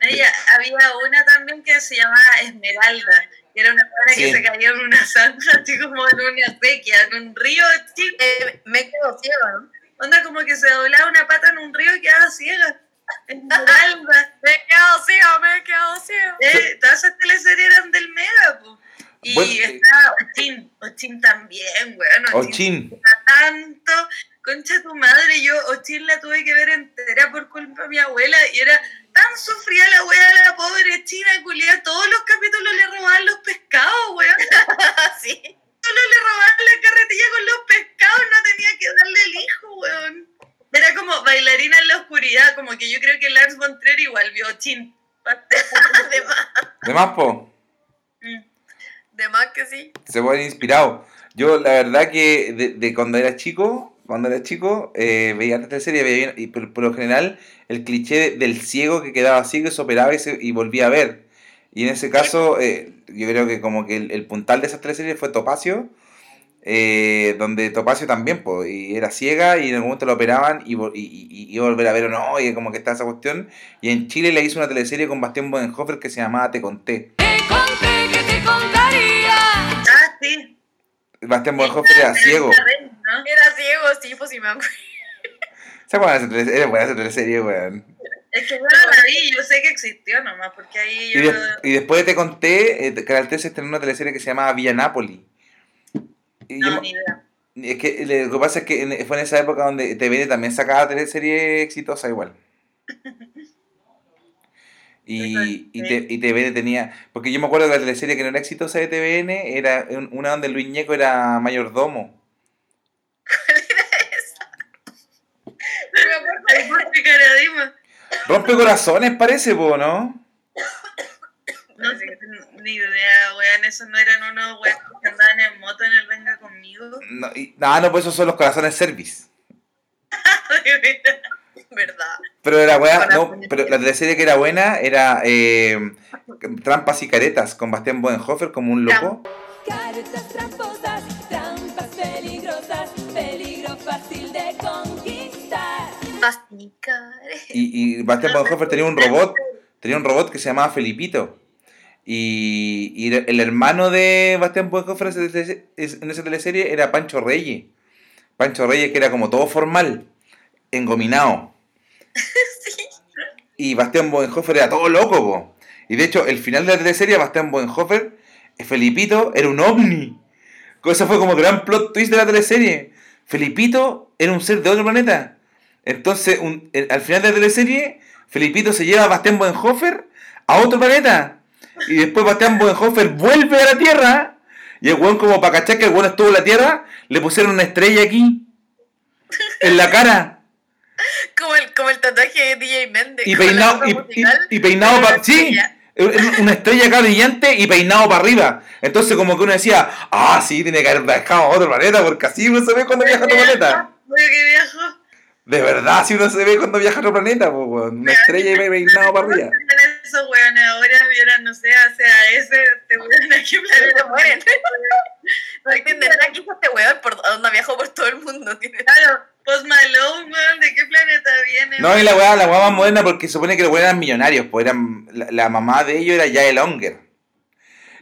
Había una también que se llamaba Esmeralda. que era una Sí. que se caía en una zanja, así como en una sequía, en un río chico. Eh, me quedo ciego, ¿no? Onda como que se doblaba una pata en un río y quedaba ciega. Me quedo ciego, me quedo ciego. Eh, todas esas teleseries eran del Mega, po. Y Bueno, eh, estaba Ochín, Ochín también, weón. Ochín. tanto, concha tu madre, yo Ochín la tuve que ver entera por culpa de mi abuela y era tan sufrida la wea la pobre china culia, todos los capítulos le robaban los pescados, weón. sí. Solo le robaban la carretilla con los pescados, no tenía que darle el hijo, weón. Era como bailarina en la oscuridad, como que yo creo que Lars von Trier igual vio Ochín. De más, De más, po. Mm. de más que sí. Se pueden inspirado. Yo, la verdad que de, de cuando era chico, cuando era chico, eh, veía esta serie veía, y por, por lo general el cliché del ciego que quedaba ciego y se operaba y, se- y volvía a ver. Y en ese caso, eh, yo creo que como que el, el puntal de esas tres series fue Topacio, eh, donde Topacio también, pues, y era ciega y en algún momento lo operaban y, y, y- y iba a volver a ver o no, y como que está esa cuestión. Y en Chile le hizo una teleserie con Bastián Bodenhofer que se llamaba Te Conté. Te conté que te contaría. Ah, sí. Bastián Bodenhofer era ciego. Era ciego, sí, pues sí me acuerdo. ¿Se acuerdan de esa teleserie? Era buena esa teleserie, weón. Es que yo no la vi, yo sé que existió nomás, porque ahí Y, yo... de- y después te conté, eh, Canal 13 estrenó una teleserie que se llamaba Villa Napoli. Yo, No, ni idea. Es que lo que pasa es que en- fue en esa época donde TVN también sacaba teleserie exitosa igual. Y, y, te- y TVN tenía. Porque yo me acuerdo de la teleserie que no era exitosa de TVN, era un- una donde Luis Ñeco era mayordomo. Me acuerdo Ay, por qué caradima. Rompe corazones, parece, po, ¿no? No sé, ni idea, weón. Esos no eran unos weones que andaban en moto en el Venga conmigo. No, y- no, no, pues esos son los corazones service. De verdad. Pero la weá, no, pero la teleserie que era buena era eh, Trampas y Caretas con Bastián Bodenhofer como un loco. Caretas tramposas, trampas peligrosas, peligro fácil de conquistar. Y, y Bastián Bodenhofer tenía un robot, tenía un robot que se llamaba Felipito. Y, y el hermano de Bastián Bodenhofer en esa teleserie era Pancho Reyes. Pancho Reyes que era como todo formal, engominado. Y Bastián Bodenhofer era todo loco, po. Y de hecho, el final de la teleserie, Bastián Bodenhofer, eh, Felipito, era un ovni. Cosa fue como gran plot twist de la teleserie. Felipito era un ser de otro planeta. Entonces, un- al final de la teleserie, Felipito se lleva a Bastián Bodenhofer a otro planeta. Y después Bastián Bodenhofer vuelve a la Tierra. Y el weón, como para cachar que el weón estuvo en la Tierra, le pusieron una estrella aquí. En la cara. Como el, como el tatuaje de DJ Méndez. Y peinado, y, musical, y- y peinado para. Sí, una estrella acá brillante y peinado para arriba. Entonces, como que uno decía, ah, sí, tiene que haber viajado a otro planeta, porque así uno se ve cuando viaja a otro planeta. Que. De verdad, si uno se ve cuando viaja a otro planeta, pues, weón, una estrella y peinado para arriba. Esos weones ahora vieran, no sé, hacia ese, te weón aquí planeta mueren. No entienden nada que este weón por donde viajó por todo el mundo. Tiene- Claro, Post Malone, weón, ¿de qué planeta viene? No, y la weá, la weá más moderna porque se supone que los weones eran millonarios, pues eran, la, la mamá de ellos era Yael Onger.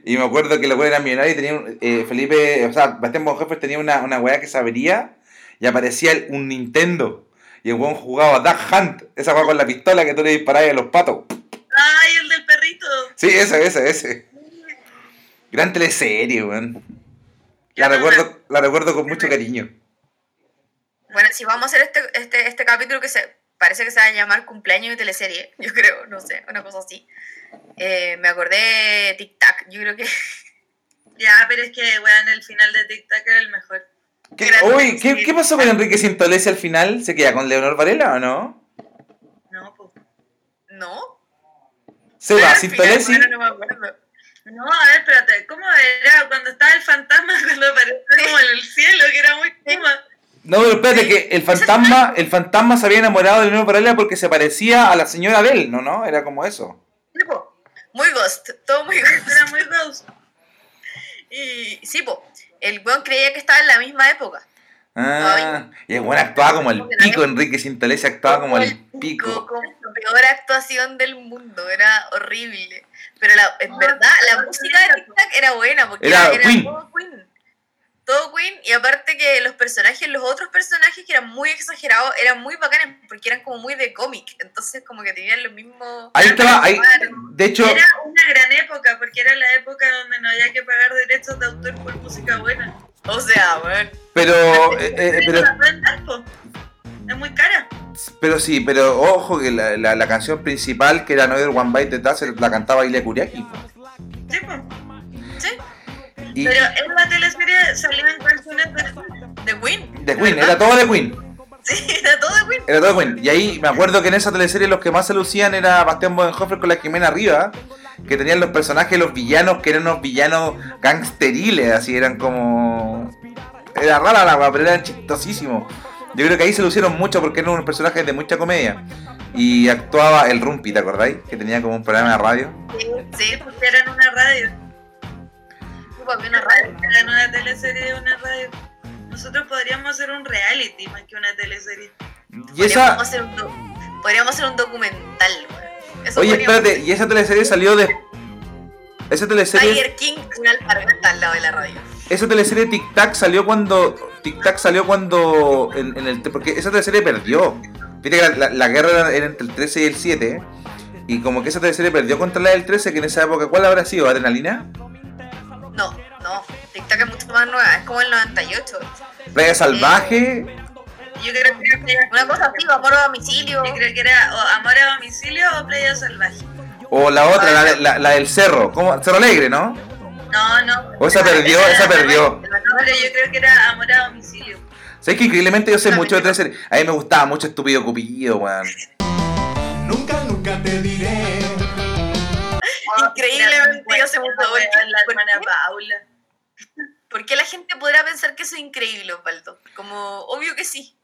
Y me acuerdo que los weones eran millonarios y tenían, eh, Felipe, o sea, Bastián Bonhoeffer tenía una, una weá que se abría y aparecía el- un Nintendo. Y el weón jugaba Duck Hunt, esa weá con la pistola que tú le disparabas a los patos. Ay, el del perrito. Sí, ese, ese, ese. Gran teleserie, weón. La recuerdo, la recuerdo con mucho cariño. Bueno, si vamos a hacer este, este, este capítulo que se parece que se va a llamar cumpleaños de teleserie, yo creo, no sé, una cosa así. Eh, me acordé de Tic Tac, yo creo que Ya, pero es que, weón, el final de Tic Tac era el mejor. ¿Qué, uy, ¿qué. ¿qué pasó con Enrique Sintolesi al final? ¿Se queda con Leonor Varela o no? No, pues. no. Se va, al final, Sintolesi. bueno, no me acuerdo. No, a ver, espérate, ¿cómo era cuando estaba el fantasma cuando apareció como en el cielo, que era muy kuma? No, pero espérate, que el fantasma, el fantasma se había enamorado de Leonor Varela porque se parecía a la señora de él, ¿no? ¿No? Era como eso. Sí, po. Muy ghost, todo muy ghost. Era muy ghost. Y sí, po, el weón creía que estaba en la misma época. Ah, y el buen actuaba como el pico, Enrique Sintolesi actuaba como el pico. Como la peor actuación del mundo, era horrible. Pero la, en Ah, verdad, la música de Tic Tac era buena, porque Era era, Queen. todo Queen. Todo Queen, y aparte que los personajes, los otros personajes que eran muy exagerados, eran muy bacanes, porque eran como muy de cómic. Entonces, como que tenían los mismos. Ahí estaba, ahí, de hecho, Era una gran época, porque era la época donde no había que pagar derechos de autor por música buena. O sea, weón. pero, eh, eh, pero. Es muy cara. pero sí, pero ojo que la, la, la canción principal, que era Another One Bite the Dust, la cantaba Ilya Kuriaki. Sí, po. Sí, Y Pero en la teleserie salían canciones de... de Queen. de Queen, era todo de Queen. Sí, era todo de Queen. Era todo Queen. Y ahí me acuerdo que en esa teleserie los que más se lucían era Bastián Bodenhofer con la Jimena Arriba, que tenían los personajes, los villanos, que eran unos villanos gangsteriles, así eran como. Era rara la weá, pero eran chistosísimos. Yo creo que ahí se lucieron mucho porque eran unos personajes de mucha comedia. Y actuaba el Rumpi, ¿te acordáis? Que tenía como un programa de radio. Sí, Porque era en una radio. Había una radio. En una teleserie de una radio. Nosotros podríamos hacer un reality más que una teleserie. Y esa. Podríamos hacer un, do- podríamos hacer un documental. Eso Oye, podríamos espérate, y esa teleserie salió de. Esa teleserie. Tiger King, una alpargata al lado de la radio. Esa teleserie Tic Tac salió cuando. Tic Tac salió cuando. En, en el, porque esa teleserie perdió. Viste que la, la- guerra era, era entre el 13 y el 7. Y como que esa teleserie perdió contra la del 13, que en esa época, ¿cuál habrá sido? ¿Adrenalina? No, no. Tic Tac es mucho más nueva, es como el 98. Playa Salvaje. Yo creo que era, Una cosa así, amor a domicilio. yo creo que era o Amor a domicilio o Playa Salvaje. O la otra, la, la- la del cerro. ¿Cómo? Cerro Alegre, ¿no? No, no. O esa perdió, esa perdió. Yo creo que era Amor a domicilio. ¿Sabes que increíblemente yo sé mucho de teleseries? A mí me gustaba mucho Estúpido Cupido, weón. Nunca, nunca te. Increíblemente yo de wea, la ¿Por hermana? Paula. ¿Por qué la gente podrá pensar que eso es increíble, Osvaldo? Como, obvio que sí.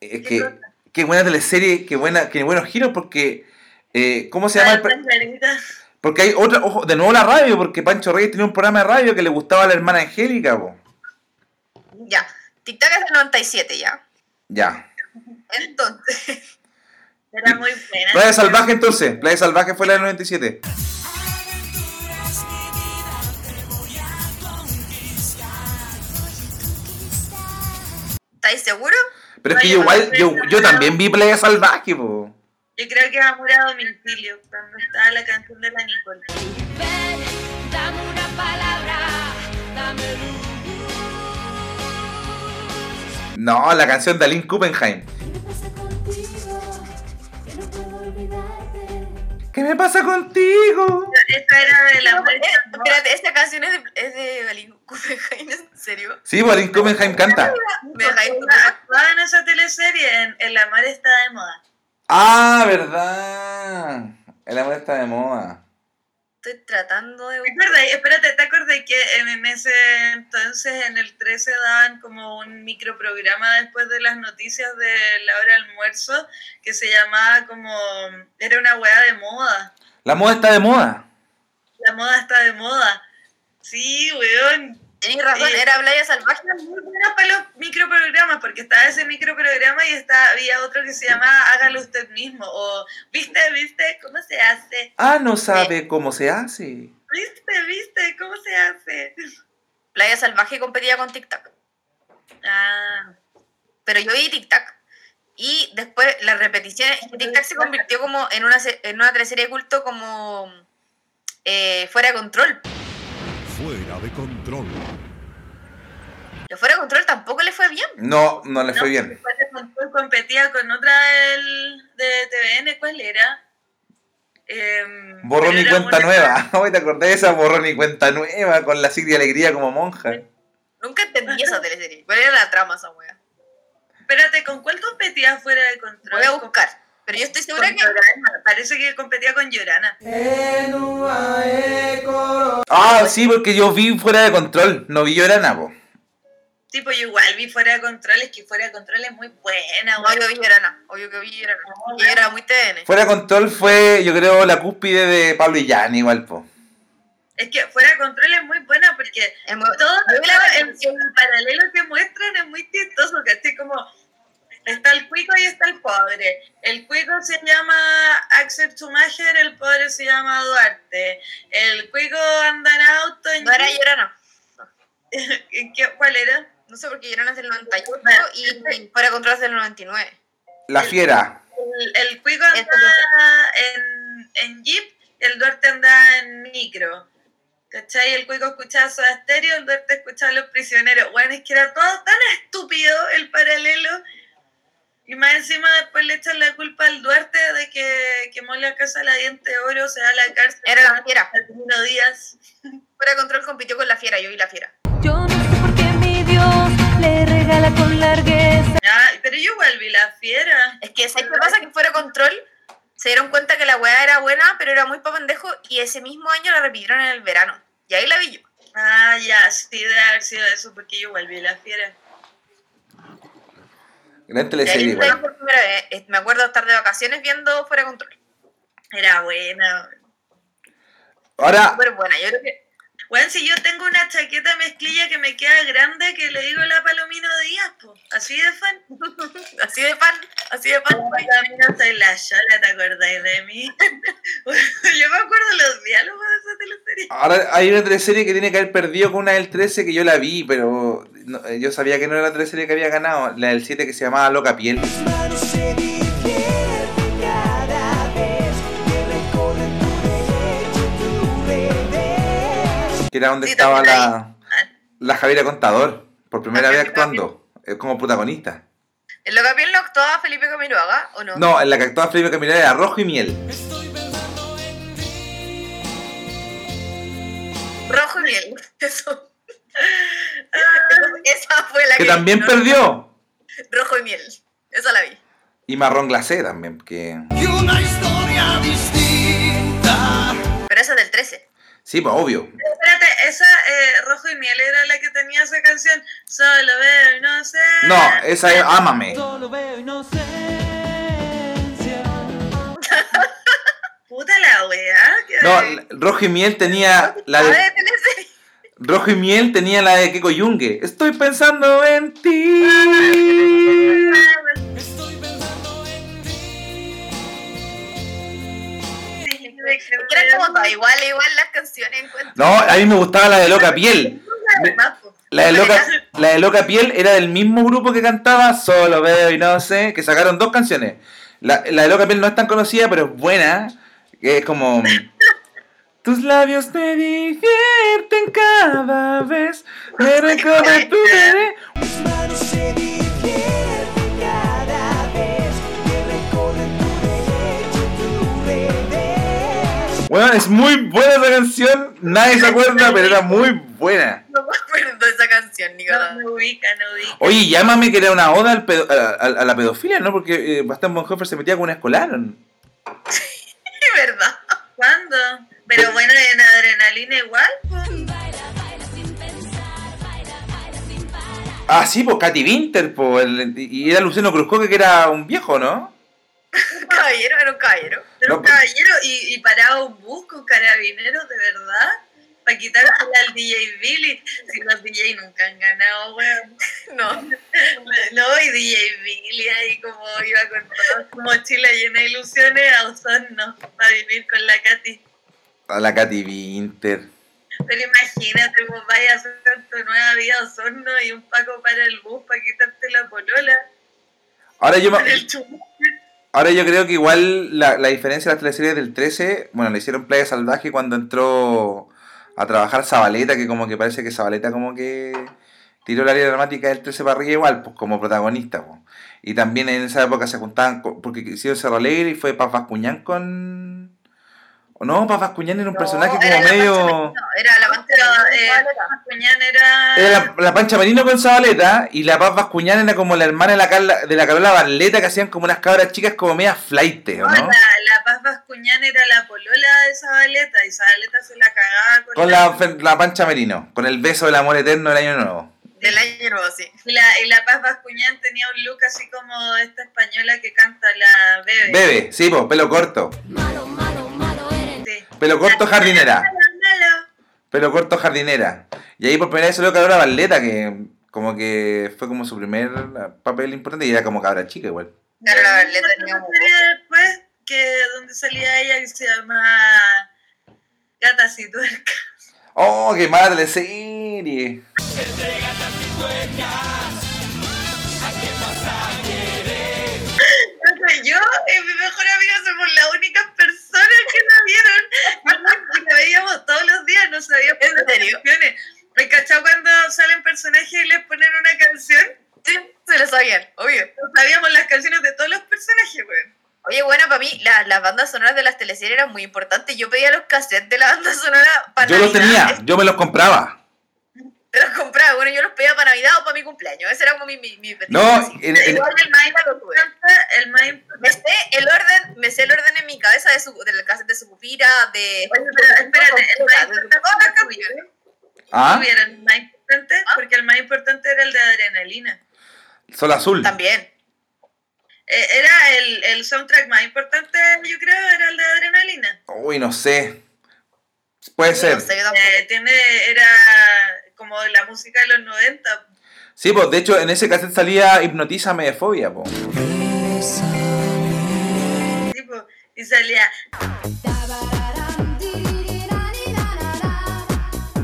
Es que, qué buena teleserie, qué, buena, qué buenos giros, porque. eh, ¿Cómo se llama? el. Porque hay otra, ojo, de nuevo la radio, porque Pancho Reyes tenía un programa de radio que le gustaba a la hermana Angélica, po. Ya. Tic Tac es del 97, ya. Ya. Entonces, Era muy buena. Playa Salvaje entonces, Playa Salvaje fue la del 97. ¿Estáis seguros? Pero es que yo igual, yo, yo también vi Playa Salvaje, po. Yo creo que Amor a domicilio, cuando estaba la canción de la Nicole. Ven, dame una palabra, dame luz. No, la canción de Aline Kuppenheim. ¿Qué me pasa contigo? Esta era de la espérate, esta canción es de, es de Kuppenheim, ¿en serio? Sí, Aline Kuppenheim canta. En esa teleserie, en El amor está de moda. Ah, verdad. El amor está de moda. Estoy tratando de... ¿Te acuerdas? Espérate, ¿te acuerdas que en ese entonces en el 13 daban como un microprograma después de las noticias de la hora de almuerzo que se llamaba como... Era una weá de moda. La moda está de moda. La moda está de moda. Sí, weón. Tenéis razón, Sí. era Playa Salvaje. Muy buena para los microprogramas, porque estaba ese microprograma y está, había otro que se llamaba Hágalo usted mismo, o ¿Viste, viste cómo se hace? Ah, no sabe cómo se hace. ¿Viste, viste cómo se hace? Playa Salvaje competía con Tic Tac. Ah, Pero yo vi Tic Tac. Y después las repeticiones. Tic Tac se convirtió como en una, en una teleserie de culto como eh, Fuera de Control. Fuera de control. Que Fuera de Control tampoco le fue bien. No, no le fue bien. después de Control competía con otra del, de TVN, ¿cuál era? Em, Borrón y cuenta nueva. Hoy te acordás de esa borrón y cuenta nueva con la Sigrid Alegría como monja. Nunca entendí esa teleserie. ¿Cuál era la trama esa wea? Espérate, ¿con cuál competía fuera de control? Voy a buscar. Pero yo estoy Con segura que. Llorana. Parece que competía con Llorana. Ah, sí, porque yo vi fuera de control. No vi Llorana, po. Sí, pues yo igual vi fuera de control, es que fuera de control es muy buena, No, yo vi Llorana. Obvio que vi Llorana. Y era muy TN. Fuera de control fue, yo creo, la cúspide de Pablo Illán, igual, po. Es que fuera de control es muy buena porque Es muy- todo el paralelo que muestran es muy chistoso, ¿cachai? Como está el cuico y está el pobre. El cuico se llama Axel Schumacher, el pobre se llama Duarte. El cuico anda en auto en No era Llorana. ¿En qué- ¿Cuál era? No sé por qué Llorana es del 98 Bueno, y Fuera de Control es del 99. La fiera. El, el cuico anda en, en jeep y el Duarte anda en micro. ¿Cachai? El cuico escuchaba su estéreo, el Duarte escuchaba a los prisioneros. Bueno, es que era todo tan estúpido el paralelo. Y más encima después le echan la culpa al Duarte de que quemó la casa la diente de oro, se va a la cárcel. Era la fiera. Algunos días. Fuera Control compitió con la fiera. Yo vi la fiera. Yo no sé por qué mi Dios le regala con largueza. Ah, pero yo igual vi la fiera. Es que, ¿sabes qué pasa? Que Fuera Control se dieron cuenta que la weá era buena, pero era muy pa' pendejo. Y ese mismo año la repitieron en el verano. Y ahí la vi yo. Ah, ya, sí, debe haber sido eso, porque yo igual vi la fiera. Gran teleserie, igual. por primera vez. Me acuerdo estar de vacaciones viendo Fuera de Control. Era buena. Ahora, Súper buena. Yo creo que Bueno, si yo tengo una chaqueta mezclilla que me queda grande, que le digo la Palomino Díaz, pues, así de fan. así de fan, así de fan. Palomino soy la Yola, ¿te acordáis de mí? yo me acuerdo los diálogos de esa teleserie. ahora hay una teleserie que tiene que haber perdido con una del 13 que yo la vi, pero no- eh, yo sabía que no era la teleserie que había ganado. La del 7 que se llamaba Loca Piel. Que era donde Sí, estaba la... La Javiera Contador, por primera vez actuando, eh, como protagonista. ¿En lo que lo actuaba Felipe Camiroaga o no? No, en la que actuaba Felipe Camiroaga era Rojo y Miel. Rojo y miel. Eso. Esa fue la que. Que también no- perdió. Rojo y miel. Esa la vi. Y Marrón Glacé también, que... Pero esa es del 13. Sí, pues obvio. Espérate, esa eh, Rojo y Miel era la que tenía esa canción. Solo veo y no sé. No, esa es Ámame. Puta la wea. No, Rojo y Miel tenía la de... Rojo y Miel tenía la de Keko Yungue. Estoy pensando en ti. Sí, que eran como todas igual, igual las canciones encuentro. No, a mí me gustaba la de Loca Piel. La de Loca, la de Loca Piel era del mismo grupo que cantaba Solo veo y no sé, que sacaron dos canciones. La, la de Loca Piel no es tan conocida, pero es buena. Que es como... Tus labios me divierten cada vez. Me recorre tu bebé. Bueno, es muy buena esa canción. Nadie se acuerda, pero era muy buena. No me acuerdo de esa canción, No, Nicolás. no ubica, no ubica. Oye, llámame que era una oda al pedo- a, a- a la pedofilia, ¿no? Porque eh, Bastian Bonhoeffer se metía con una escolar. Es verdad. ¿Cuándo? Pero bueno, en adrenalina igual. Ah, sí, pues Katy Winter, pues, el- y era Luciano Cruzco, que era un viejo, ¿no? Caballero, era un caballero. Era No, un caballero y, y paraba un bus con carabineros, de verdad. Para quitársela al DJ Billy. Si los DJ nunca han ganado, weón. No. No, y DJ Billy ahí como iba con todo su mochila llena de ilusiones a Osorno para vivir con la Katy. A la Katy Winter. Pero imagínate, vos vayas a hacer tu nueva vida Osorno y un paco para el bus para quitarte la polola. Ahora yo, ahora yo creo que igual la, la diferencia de las teleseries del 13, bueno, le hicieron Playa Salvaje cuando entró a trabajar Zabaleta, que como que parece que Zabaleta como que tiró la área dramática del 13 para arriba igual, pues como protagonista. pues. Y también en esa época se juntaban, porque hicieron Cerro Alegre y fue Paz Vascuñán con... ¿O no? Paz Vascuñán era un personaje No, como la medio... Pancha- No, era la pancha eh, Bascuñán era. Era la, la Pancha Marino con Zabaleta y la Paz Vascuñán era como la hermana de la, Carla- de la Carola Barleta que hacían como unas cabras chicas como medias flight, ¿o No, no? la, la Paz Bascuñán era la polola de Zabaleta y Zabaleta se la cagaba con, Con la, fe- la Pancha Merino, con el beso del amor eterno del año nuevo. Del año nuevo, sí. Y la, y la Paz Bascuñán tenía un look así como esta española que canta la Bebe. Bebe, sí, pues, pelo corto. Sí. Pelo corto jardinera. Pelo corto jardinera. Y ahí por primera vez salió Carola Barleta, que como que fue como su primer papel importante y era como cabra chica igual. Claro, la Yo vi Barleta tenía un serie después que donde salía ella que se llama Gatas y Tuercas. ¡Oh, qué mala teleserie! Entonces, yo y mi mejor amiga somos las únicas personas vieron. Y la veíamos todos los días, no sabíamos ¿En las serio? canciones. ¿Me cachado cuando salen personajes y les ponen una canción? Sí, se lo sabían, obvio. No sabíamos las canciones de todos los personajes, güey. Oye, bueno, para mí la- las bandas sonoras de las teleseries eran muy importantes. Yo pedía los cassettes de la banda sonora para Yo los tenía, yo me los compraba. Te los compraba, bueno, yo los pedía para Navidad o para mi cumpleaños. Ese era como mi, mi, mi No, en- el más importante, el más Me sé el orden, me sé el orden en mi cabeza de su, del cassette de su cupira, de... Oye, pero espérate, el más importante. ¿Ah? el más importante, ¿Ah? porque el más importante era el de adrenalina. Sol azul. También. Eh, era el, el soundtrack más importante, yo creo, era el de adrenalina. Uy, no sé. Puede ser. No sé. Eh, tiene, era como la música de los 90. Sí, pues de hecho en ese cassette salía Hipnotízame de Fobia, po. Tipo, y salía,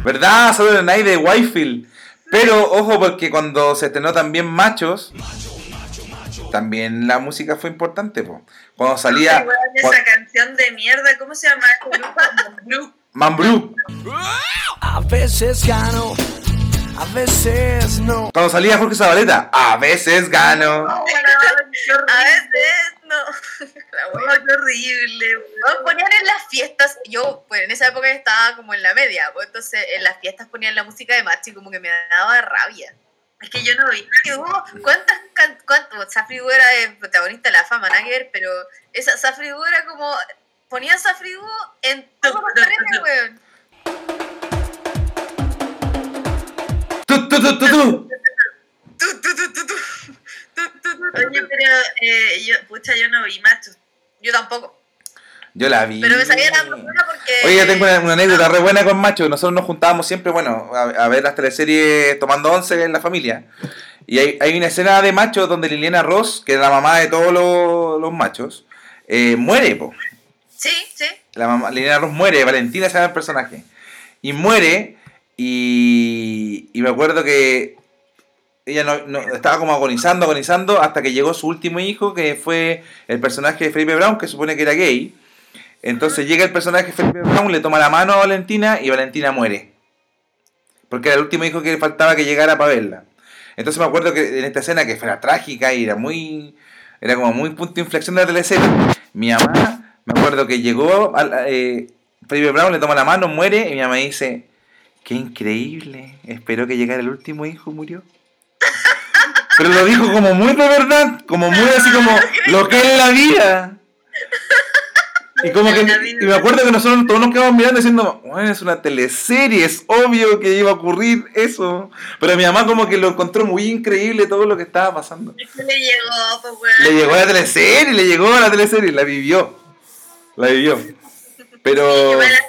¿Verdad? Solo el Night de Whitefield. Pero ojo, porque cuando se estrenó también Machos, también la música fue importante, po. Cuando salía "Ay, weón, cua- esa canción de mierda, ¿cómo se llama? Blue. Blue. A veces gano, A veces no. Cuando salía Jorge Zabaleta, a veces gano. A veces no. La Oh, horrible. Nos ponían en las fiestas, yo, pues en esa época estaba como en la media, pues entonces en las fiestas ponían la música de Macho y como que me daba rabia. Es que yo no vi. ¿Cuántas, can- cuánto, Safridu era el protagonista de la fama, nada que ver, pero esa Safridu era como, ponían Safridu en todos los trenes, weón. Tú, tú. Oye, pero eh, yo, pucha, yo no vi macho. Yo tampoco, Yo la vi. pero me sabía la persona porque... Oye, yo tengo una, una anécdota re buena con Macho. Nosotros nos juntábamos siempre, bueno, a, a ver las teleseries tomando once en la familia. Y hay, hay una escena de Macho donde Liliana Ross, que es la mamá de todos los, los machos, eh, muere, po. Sí, sí. La mamá, Liliana Ross muere, Valentina se llama el personaje. Y muere, y, me acuerdo que ella no, estaba como agonizando, agonizando, hasta que llegó su último hijo, que fue el personaje de Felipe Brown, que supone que era gay. Entonces llega el personaje de Felipe Brown, le toma la mano a Valentina y Valentina muere. Porque era el último hijo que le faltaba que llegara para verla. Entonces me acuerdo que en esta escena que fuera trágica y era muy. Era como muy punto de inflexión de la teleserie. Mi mamá, me acuerdo que llegó. A, la- eh, Felipe Brown le toma la mano, muere. Y mi mamá dice: Qué increíble. Esperó que llegara el último hijo murió. Pero lo dijo como muy de verdad. Como muy así como lo que es la vida. Y como que y me acuerdo que nosotros todos nos quedamos mirando diciendo, bueno, es una teleserie, es obvio que iba a ocurrir eso. Pero mi mamá como que lo encontró muy increíble todo lo que estaba pasando. Le llegó, pues, weón. Le llegó a la teleserie, le llegó a la teleserie, la vivió. La vivió. Pero Igual las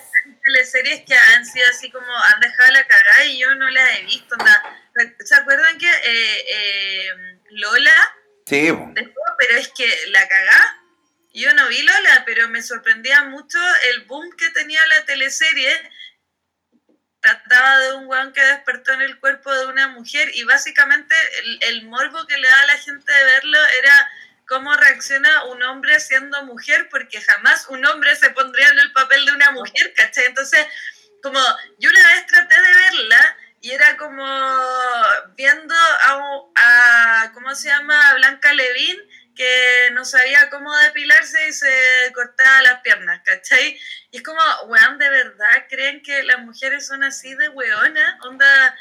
teleseries que han sido así como han dejado la cagada y yo no las he visto. onda. ¿Se acuerdan que eh, eh, Lola sí, dejó? Pero es que la cagá. Yo no vi Lola, pero me sorprendía mucho el boom que tenía la teleserie. Trataba de un weón que despertó en el cuerpo de una mujer y básicamente el, el morbo que le da a la gente de verlo era cómo reacciona un hombre siendo mujer, porque jamás un hombre se pondría en el papel de una mujer, ¿cachai? Entonces, como yo una vez traté de verla y era como viendo a, a ¿cómo se llama? A Blanca Levín, que no sabía cómo depilarse y se cortaba las piernas, ¿cachai? Y es como, weón, ¿de verdad creen que las mujeres son así de weona? Onda,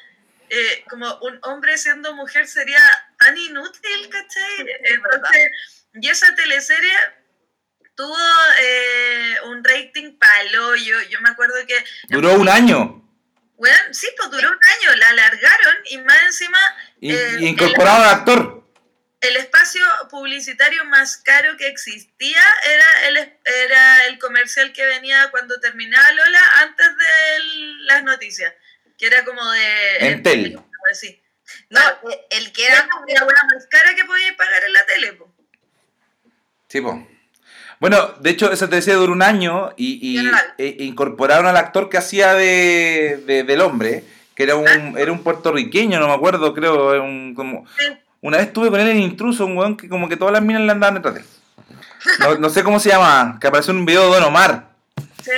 eh, como un hombre siendo mujer sería tan inútil, ¿cachai? Entonces, y esa teleserie tuvo eh, un rating palo, yo, yo me acuerdo que... duró un año. Bueno, sí, pues duró un año, la alargaron y más encima Y, eh, y incorporaron al actor. el espacio publicitario más caro que existía era el, era el comercial que venía cuando terminaba Lola antes de el- las noticias, que era como de... Entel. Así. No, No, el que era la hueá más cara que podíais pagar en la tele. po. Sí, po. Bueno, de hecho, esa teleserie duró un año y, y- e- incorporaron al actor que hacía de, de- del hombre, que era un, era un puertorriqueño, no me acuerdo, creo. un- como, Sí. una vez estuve con él en Intruso, un weón que como que todas las minas le andaban detrás de él. No, no sé cómo se llama, que apareció en un video de Don Omar. Sí.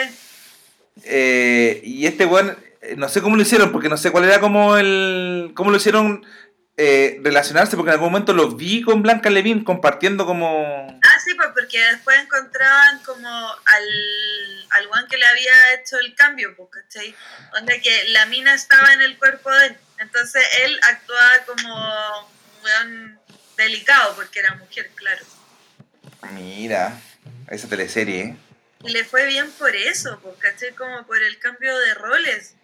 Eh, y este weón, eh, no sé cómo lo hicieron, porque no sé cuál era como el. cómo lo hicieron eh, relacionarse, porque en algún momento los vi con Blanca Levin compartiendo como. Sí, pues porque después encontraban como al, al one que le había hecho el cambio, pues, ¿cachai? Donde que la mina estaba en el cuerpo de él. Entonces él actuaba como un delicado porque era mujer, claro. Mira, esa teleserie, ¿eh? Y le fue bien por eso, pues, ¿cachai? Como por el cambio de roles.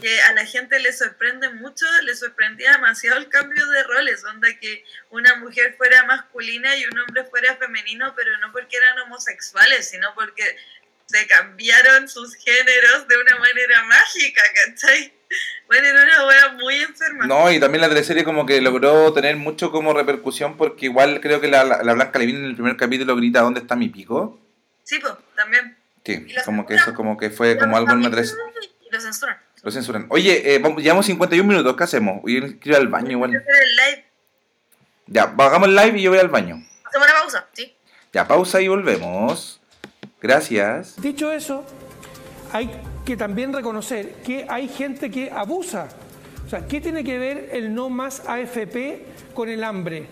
Que a la gente le sorprende mucho, le sorprendía demasiado el cambio de roles. Onda que una mujer fuera masculina y un hombre fuera femenino, pero no porque eran homosexuales, sino porque se cambiaron sus géneros de una manera mágica, ¿cachai? Bueno, era una wea muy enferma. No, y también la teleserie como que logró tener mucho como repercusión porque igual creo que la, la, la Blanca Levin en el primer capítulo grita ¿Dónde está mi pico? Sí, pues, también. Sí, como que eso como que fue como algo en una teleserie. Y lo censuran. Lo censuran. Oye, eh, vamos, llevamos 51 minutos, ¿qué hacemos? Voy a ir quiero ir al baño igual. Quiero hacer el live. Ya, hagamos el live y yo voy al baño. Hacemos una pausa, ¿sí? Ya, pausa y volvemos. Gracias. Dicho eso, hay que también reconocer que hay gente que abusa O sea, ¿qué tiene que ver el no más AFP con el hambre?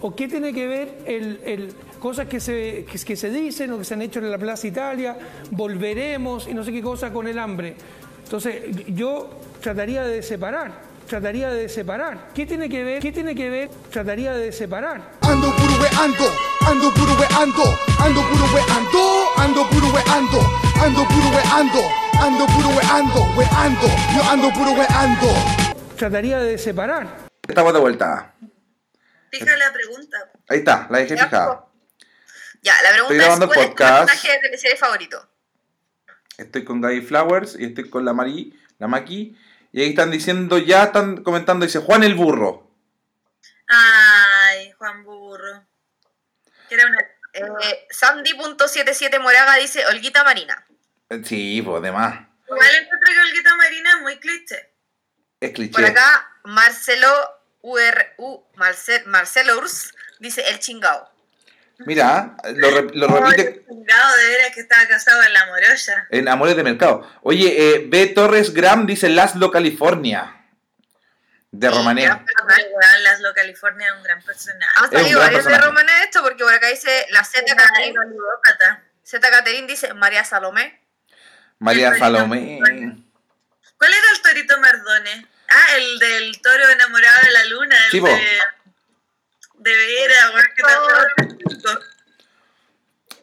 ¿O qué tiene que ver el, el- cosas que se, que, que se dicen o que se han hecho en la Plaza Italia, volveremos y no sé qué cosa con el hambre? Entonces, yo trataría de separar, trataría de separar. ¿Qué tiene que ver? ¿Qué tiene que ver? Trataría de separar. Ando puro weando, ando puro weando, ando puro weando, ando puro weando, ando puro weando, ando puro weando, yo ando puro weando. Trataría de separar. Estamos de vuelta. Fija la pregunta. Ahí está, la dejé Ya, fijada. Ya, la pregunta Estoy es: grabando ¿cuál es tu podcast. personaje de teleserie favorito? Estoy con Gaby Flowers y estoy con la Mari, la Maki. Y ahí están diciendo, ya están comentando, dice Juan el burro. Ay, Juan Burro. Que era una. Eh, Sandy.77 Moraga dice Olguita Marina. Eh, Sí, pues demás. Igual encuentro que Olguita Marina es muy cliché. Es cliché. Por acá, Marcelo URU, Marcel, Marcelo Urs dice el chingao. Mira, lo, re- lo repite chingado, de veras que estaba casado en la morolla. en Amores de Mercado. Oye, eh, B. Torres Graham dice Laszlo, California. De Romané. Laszlo California es un gran personaje. Han Es un salido gran varios de de esto porque por acá dice la Z Caterín. Z Caterín dice María Salomé. María Salomé. ¿Cuál era el torito Mardone? Ah, el del toro enamorado de la luna. El Sí, de, de Vera, weón, que tanto-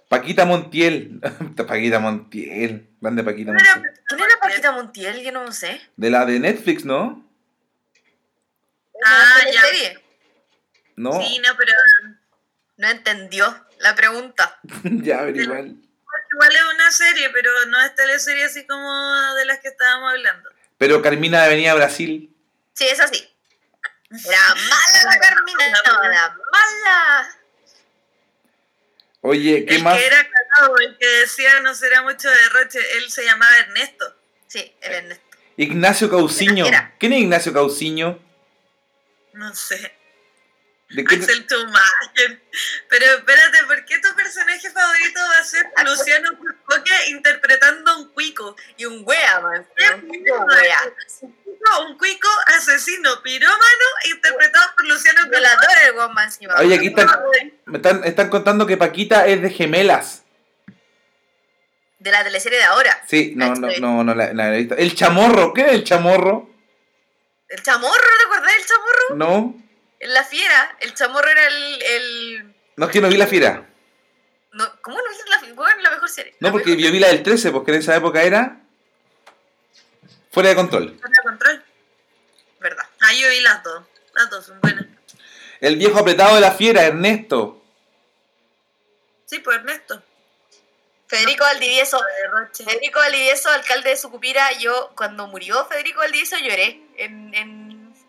Paquita Montiel. Paquita Montiel. Grande Paquita. Montiel. ¿Quién era Paquita Montiel? Yo no sé. De la de Netflix, ¿no? Ah, ¿Es ya. serie? No. Sí, no, pero No entendió la pregunta. ya, pero igual. igual es una serie, pero no es teleserie así como de las que estábamos hablando. Pero Carmina de Avenida Brasil. Sí, es así. Era mala la Carmina. No, era mala. Oye, ¿qué el más? que era casado, el que decía no será mucho derroche, él se llamaba Ernesto. Sí, el Ernesto. Ignacio Cauciño. ¿Quién es Ignacio Cauciño? No sé. ¿De qué- Tumagen. Pero espérate, ¿por qué tu personaje favorito va a ser Luciano Fuscoque interpretando a un cuico? Y un wea, man. ¿Qué Un un cuico asesino pirómano interpretado por Luciano. Violador el weón más encima. Oye, aquí están, me están, están contando que Paquita es de gemelas. De la teleserie de ahora. Sí, no, no, Estoy- no, no la, la he visto. El chamorro, ¿qué es el chamorro? El chamorro, ¿no te acordás del chamorro? No, la fiera. El chamorro era el. el... no es que no vi la fiera. No, ¿Cómo no viste la fiera? ¿Cuál es la mejor serie? No, porque yo vi la del 13, porque en esa época era fuera de control. Fuera de control. Verdad. Ah, yo vi las dos. Las dos son buenas. El viejo apretado de la fiera, Ernesto. Sí, pues Ernesto. Federico Valdivieso. Federico Valdivieso, alcalde de Sucupira, yo cuando murió Federico Valdivieso lloré en, en,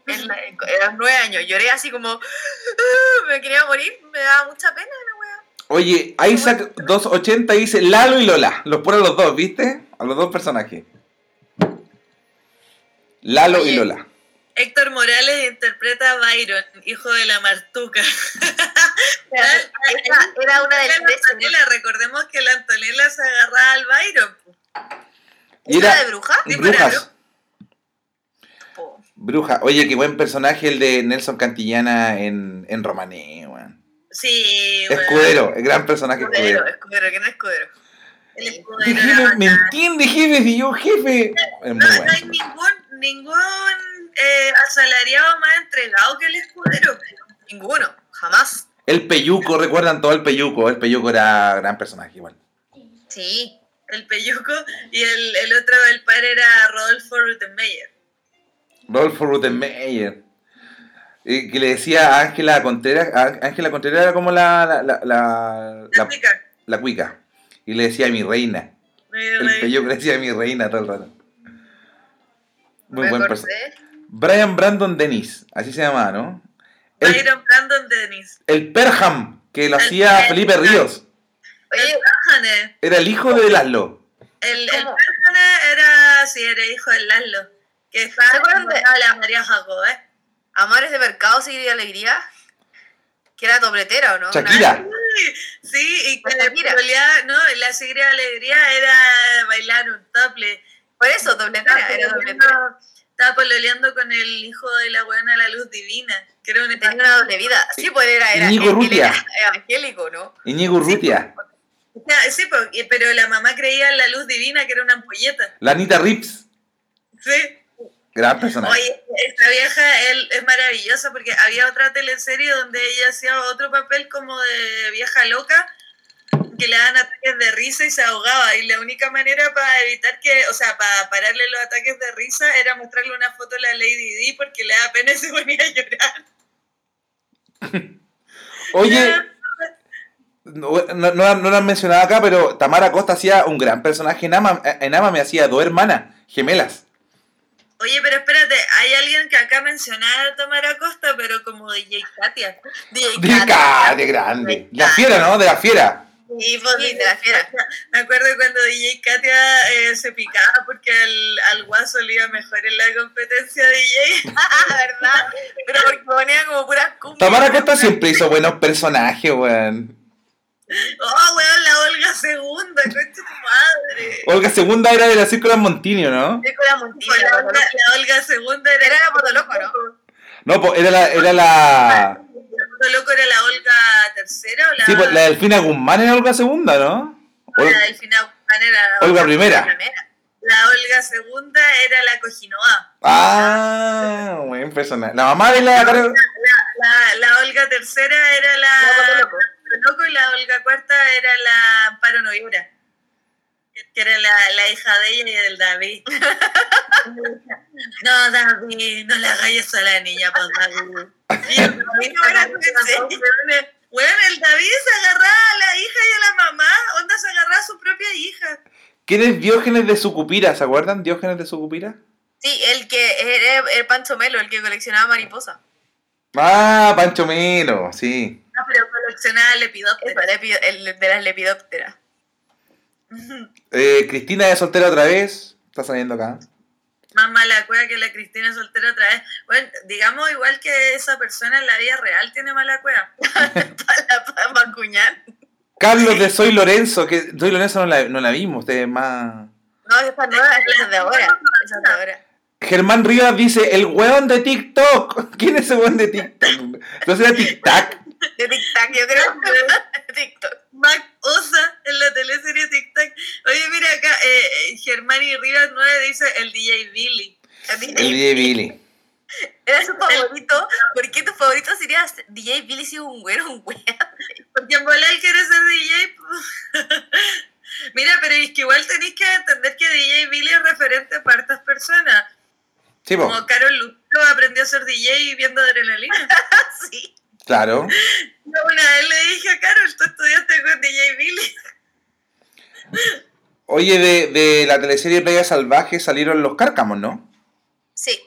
en la- en- a los nueve años, lloré así como "Ah", me quería morir, me daba mucha pena la wea. Oye, Isaac 280 dice Lalo y Lola. Los pone a los dos, ¿viste? A los dos personajes. Lalo y. Lola. Héctor Morales interpreta a Byron, hijo de la Martuca. Esa era una de La las. Antonella, recordemos que la Antonella se agarraba al Byron. Y ¿Era de bruja? Sí, Brujas. Bruja. Oye, qué buen personaje el de Nelson Cantillana en, en Romané, weón. Sí. Escudero, el gran personaje Escudero, escudero. no es escudero. El ¿Qué escudero jefe? ¿Me entiende, jefe? Si yo, jefe. No, no bueno. hay ningún, ningún eh, asalariado más entregado que el escudero. Ninguno, jamás. El Peyuco, recuerdan todo el Peyuco. El Peyuco era gran personaje igual. Sí. El peyuco y el, el otro, el padre era Rodolfo Ruttenmeier. Rodolfo Ruttenmeier. Y que le decía a Ángela Contreras. a- Ángela Contreras era como la. La, la, la, La la- pica. la cuica. Y le decía mi reina. El Peyuco le decía mi reina todo el rato. Muy me buen personaje. Brian Brandon Dennis, así se llamaba, ¿no? El, Byron Brandon Dennis. el Perham, que lo El hacía Felipe Perham. Ríos. Oye. Era el hijo de Laszlo. El, el. Perhane era, sí, era hijo de Laszlo. Que estaba ¿Se acuerdan de- la María Jacob, ¿eh? Amores de Mercado, Seguir y Alegría. Que era dobletera, ¿o no? Shakira. Sí, y que La Shakira. realidad, no, la seguridad alegría era bailar un tople. Por eso, dobletera, era dobletera. estaba pololeando con el hijo de la buena La Luz Divina, que era un Tenía una doble vida. Sí, pues era, era, Urrutia. era evangélico, ¿no? Íñigo Urrutia, Ah, Sí, y- pero la mamá creía en La Luz Divina, que era una ampolleta. la Anita Rips, Sí. Gran personaje. Oye, esta vieja él, es maravillosa porque había otra teleserie donde ella hacía otro papel como de vieja loca que le daban ataques de risa y se ahogaba y la única manera para evitar que, o sea, para pararle los ataques de risa era mostrarle una foto a la Lady Di porque le da pena y se ponía a llorar. Oye, no, no, no, lo han mencionado acá, pero Tamara Costa hacía un gran personaje en Ama, en Ama me hacía dos hermanas, gemelas. Oye, pero espérate, hay alguien que acá mencionaba a Tamara Costa, pero como DJ Katia. DJ De ca- de grande. La fiera, ¿no? De la fiera. Y pues, Sí, de la fiera. Me acuerdo cuando DJ Katia eh, se picaba porque al, al guaso le iba mejor en la competencia DJ. Ah, ¿verdad? Pero porque ponía como puras cumbias. Tamara Costa siempre hizo buenos personajes, weón. Oh, weón, la Olga Segunda, concha tu madre. Olga Segunda era de la Círculo Montinio, ¿no? Sí, con la la, la Olga, la Olga Segunda era, Era la Potoloco, ¿no? No, pues era la, era la. La Potoloco era la Olga tercera o la, Sí, pues la Delfina Guzmán era Olga Segunda, ¿no? la Ol- Delfina Guzmán era Olga Primera. primera. La Olga Segunda era la Cojinoa. Ah, buen personaje. La mamá de la. La, la, la Olga tercera era la, La Potoloco. Potoloco y la Olga cuarta era la Amparo Noviura, que era la, la hija de ella y del David. no, David, no le hagas a la niña, pues David. Y el David no era Bueno, el David se agarraba a la hija y a la mamá, onda se agarraba a su propia hija. ¿Quién es Diógenes de Sucupira? ¿Se acuerdan? Diógenes de Sucupira. Sí, el que era el Pancho Melo, el que coleccionaba mariposas. Ah, Pancho Melo, sí. No, pero coleccionaba Eso, lepidópteros. el de las lepidópteras. Eh, Cristina de soltera otra vez. Está saliendo acá. Más mala cueva que la Cristina soltera otra vez. Bueno, digamos igual que esa persona en la vida real tiene mala cueva. Para, para macuñar. Carlos de Soy Lorenzo, que Soy Lorenzo no la, no la vimos, ustedes más. No, esa nueva, esa es de ahora. Esa es de ahora. Germán Rivas dice, el weón de TikTok. ¿Quién es ese weón de TikTok? Entonces era TikTok. De TikTok, yo creo. TikTok. Mac Osa en la teleserie Tic Tac. Oye, mira acá, eh, Germán y Rivas 9 dice el DJ Billy. El DJ Billy. Era su favorito. ¿Por qué tu favorito sería DJ Billy si es un güero, un güey? Porque en volar quiere ser DJ. pues. Mira, pero es que igual tenéis que entender que DJ Billy es referente para hartas personas. Sí, Como Carol Lucero aprendió a ser DJ viendo adrenalina. Sí. Claro. Yo una vez le dije a Carol, tú estudiaste con DJ Billy. Oye, de, de la teleserie Playa Salvaje salieron los cárcamos, ¿no? Sí.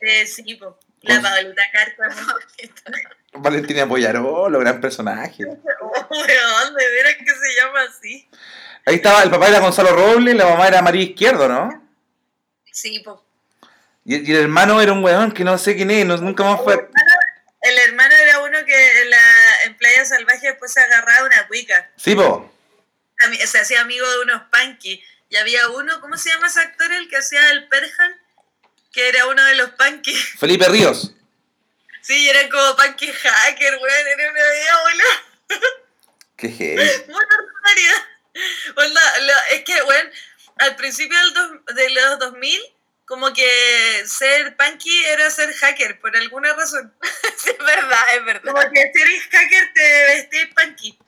Eh, sí, po. La Con- Paulita Cárcamo. Valentina Boyaró, gran personaje. Oh, weón, de veras que se llama así. Ahí estaba, el papá era Gonzalo Robles, la mamá era María Izquierdo, ¿no? Sí, po. Y, y el hermano era un weón que no sé quién es, no- nunca más fue. El hermano era uno que en, la, en Playa Salvaje después se agarraba una cuica. Sí, po. Se hacía amigo de unos punky. Y había uno, ¿cómo se llama ese actor? El que hacía el Perjan, que era uno de los punky. Felipe Ríos. Sí, y eran como punky hacker, weón. Era una idea, boludo. Qué heavy. Muy ordinaria. Lo- es que, weón, al principio del dos- de los 2000, como que ser punky era ser hacker, por alguna razón. Sí, es verdad, es verdad. Como que si eres hacker te vestís punky.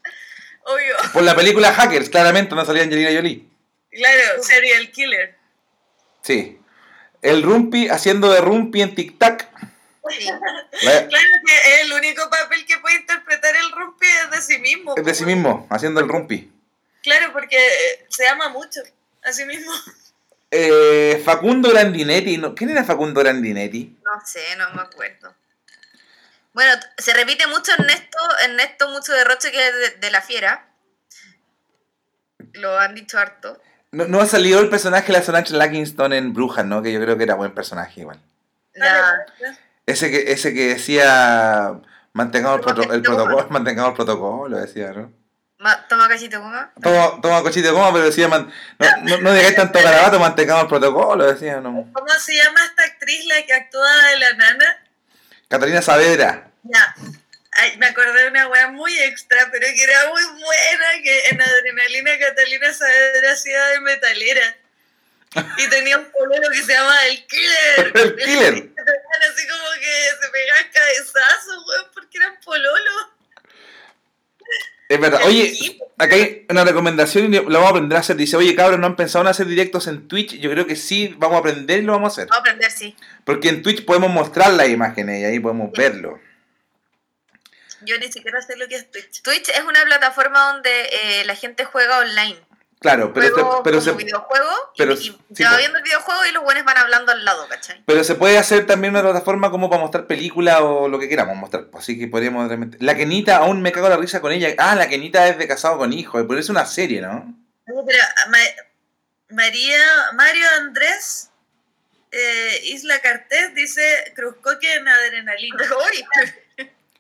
Obvio. Por la película Hackers, claramente no salía Angelina Jolie. Claro, serial killer. Sí. El Rumpi haciendo de Rumpi en Tic Tac. Sí. Claro que es el único papel que puede interpretar el Rumpi es de sí mismo. Es de sí mismo, haciendo el Rumpi. Claro, porque se ama mucho a sí mismo. Eh, Facundo Grandinetti. ¿no? ¿Quién era Facundo Grandinetti? No sé, no me acuerdo. Bueno, se repite mucho Ernesto, Ernesto mucho derroche que es de, de la fiera. Lo han dicho harto. No, no ha salido el personaje de la Solange Lakingston en Brujas, ¿no? Que yo creo que era buen personaje igual. La- Ese que, ese que decía mantengamos el, proto- el protocolo, mantengamos el protocolo, decía, ¿no? Ma- toma cachito, coma. Toma, toma cochito de goma, pero decían, man, no, no, no digáis tanto garabato, mantengamos el protocolo, decían. No. ¿Cómo se llama esta actriz la que actúa de la nana? Catalina Saavedra. Ya. Ay, me acordé de una wea muy extra, pero que era muy buena, que en Adrenalina Catalina Saavedra hacía de metalera. Y tenía un pololo que se llama El Killer. El Killer. Así como que se pegaban cabezazos, weón, porque eran pololos. Es verdad. Oye, acá hay una recomendación y la vamos a aprender a hacer. Dice, oye, cabros, ¿no han pensado en hacer directos en Twitch? Yo creo que sí, vamos a aprender y lo vamos a hacer. Vamos a aprender, sí. Porque en Twitch podemos mostrar las imágenes y ahí podemos verlo. Yo ni siquiera sé lo que es Twitch. Twitch es una plataforma donde eh, la gente juega online. Claro, pero, Juego se, pero, como se, videojuego pero y, sí, y se va viendo el videojuego y los buenos van hablando al lado, ¿cachai? pero se puede hacer también una plataforma como para mostrar películas o lo que queramos mostrar. Así que podríamos realmente... La Kenita, aún me cago la risa con ella. Ah, la Kenita es de casado con hijo, pero es una serie, ¿no? No, Pero Ma- María, Mario Andrés eh, Isla Cartés dice Cruzcoque en adrenalina.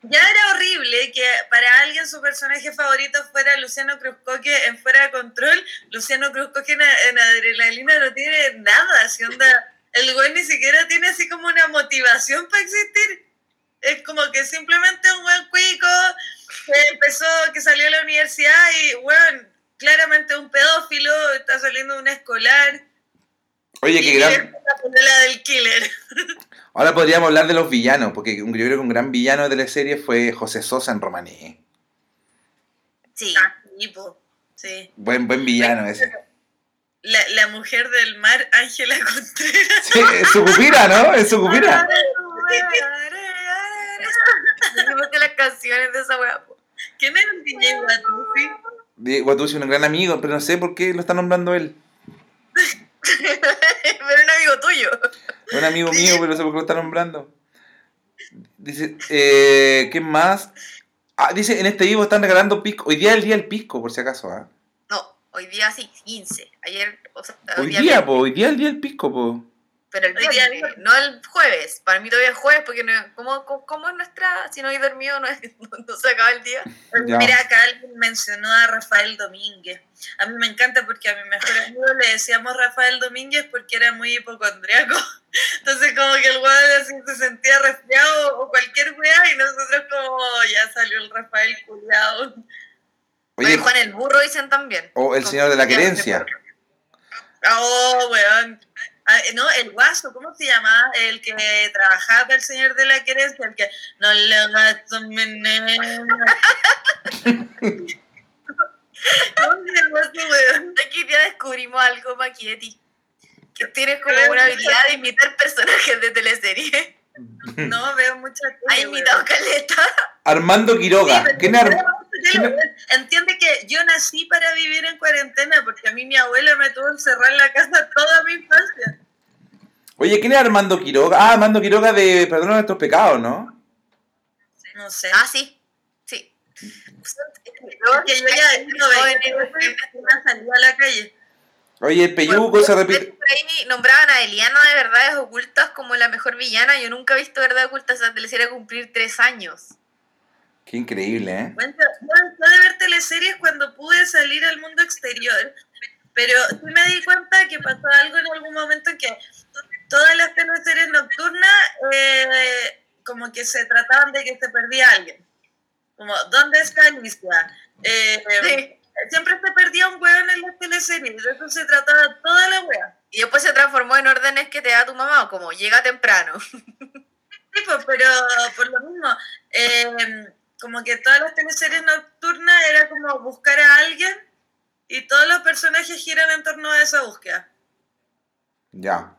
Ya era horrible que para alguien su personaje favorito fuera Luciano Cruzcoque en Fuera de Control. Luciano Cruzcoque en, en Adrenalina no tiene nada. Si onda, el güey ni siquiera tiene así como una motivación para existir. Es como que simplemente un buen cuico que empezó, que salió a la universidad y, bueno, claramente un pedófilo, está saliendo de una escolar. Oye, qué gran... la del killer. Ahora podríamos hablar de los villanos, porque yo creo que un gran villano de teleserie fue José Sosa en Romaní. sí. Tipo, sí. Buen, buen villano ese. La, la mujer del mar, Ángela Contreras. Sí, es su pupira, ¿no? Es su de las canciones de esa weá. po. ¿Quién es el DJ Batusi? Di- Guatusi es un gran amigo, pero no sé por qué lo está nombrando él. Pero un amigo tuyo. Un amigo mío, pero no sé por qué lo está nombrando. Dice, eh, ¿qué más? Ah, dice, en este vivo están regalando pisco. Hoy día es el día del pisco, por si acaso, ¿ah? No, hoy día sí, 15. Ayer, o sea, Hoy día, viernes, po, hoy día es el día del pisco, po. Pero el Hoy día viernes, no el jueves. Para mí todavía es jueves porque no, ¿cómo, cómo, cómo es nuestra? Si no he dormido, no, es- no se acaba el día. Ya. Mira, acá alguien mencionó a Rafael Domínguez. A mí me encanta porque a mi mejor amigo le decíamos Rafael Domínguez porque era muy hipocondriaco. Entonces como que el weón así se sentía resfriado o cualquier weá y nosotros como "Oh, ya salió el Rafael culiado. Oye, Juan el burro dicen también. o el señor de la querencia. Oh, weón. Ah, no, el guaso, ¿cómo se llama? El que trabajaba para el señor de la querencia, el que no le gasto meneo. ¿Cómo se llama ese weón? Aquí ya descubrimos algo, Maki, de ti. Que tienes como una habilidad de imitar personajes de teleserie. No, veo muchas Ha imitado Caleta. Armando Quiroga. ¿Quién es Entiende que yo nací para vivir en cuarentena porque a mí mi abuela me tuvo encerrada en la casa toda mi infancia. Oye, ¿quién es Armando Quiroga? Ah, Armando Quiroga de Perdona nuestros pecados, ¿no? No sé. Ah, sí. Sí. que yo ya no veía una salida a la calle. Oye, el peyuco se repite. Ahí nombraban a Eliana de Verdades Ocultas como la mejor villana. Yo nunca he visto Verdades Ocultas, esa teleserie cumplir tres años. Qué increíble, ¿eh? Bueno, yo de ver teleseries cuando pude salir al mundo exterior, pero sí me di cuenta que pasó algo en algún momento que todas las teleseries nocturnas eh, como que se trataban de que se perdía alguien. Como, ¿dónde está Alicia? Eh, Sí. Siempre se perdía un weón en las teleseries, de eso se trataba toda la wea. Y después se transformó en órdenes que te da tu mamá, como llega temprano. Sí, pues, pero por lo mismo, eh, como que todas las teleseries nocturnas era como buscar a alguien y todos los personajes giran en torno a esa búsqueda. Ya.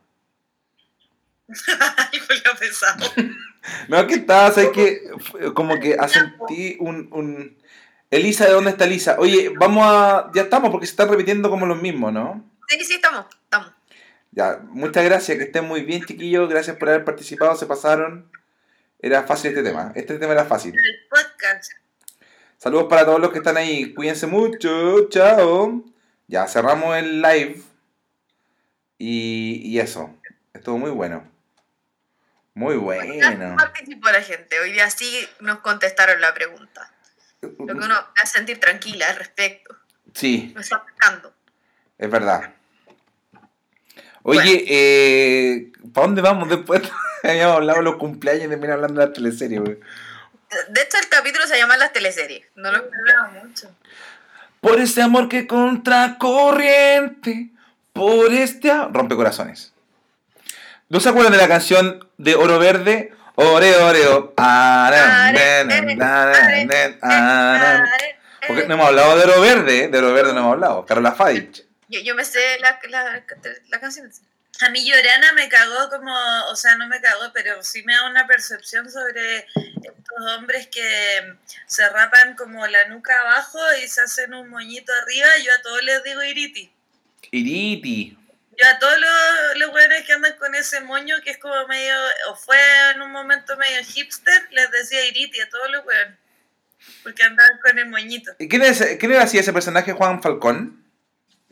Algo le ha pesado. No, es que estás, es que como que sentí un, un... Elisa, ¿de dónde está Elisa? Oye, vamos a... Ya estamos, porque se están repitiendo como los mismos, ¿no? Sí, sí, estamos, estamos. Ya, muchas gracias, que estén muy bien, chiquillos. Gracias por haber participado, se pasaron. Era fácil este tema. Este tema era fácil. El podcast. Saludos para todos los que están ahí. Cuídense mucho. Chao. Ya, cerramos el live. Y, y eso. Estuvo muy bueno. Muy bueno. Participó la gente. Hoy día sí nos contestaron la pregunta. Lo que uno me hace sentir tranquila al respecto. Sí, Me está pescando. es verdad. Oye, eh, ¿para dónde vamos después? Habíamos hablado de los cumpleaños y terminamos hablando de la teleserie, güey. De hecho, el capítulo se llama Las teleseries. No lo Hablaba mucho. Por este amor que contracorriente, por este... a- Rompe corazones. ¿No se acuerdan de la canción de Oro Verde? Ore, oreo. Porque no hemos hablado de Oro Verde, de Oro Verde no hemos hablado. Carola Fadich. Yo, yo me sé la, la, la canción. A mí Llorana me cagó como, o sea, no me cagó, pero sí me da una percepción sobre estos hombres que se rapan como la nuca abajo y se hacen un moñito arriba. Yo a todos les digo iriti. Iriti. Yo a todos los, los weones que andan con ese moño que es como medio, o fue en un momento medio hipster, les decía iriti a todos los weones. Porque andaban con el moñito. ¿Y ¿Quién, es, ¿Quién era así ese personaje, Juan Falcón?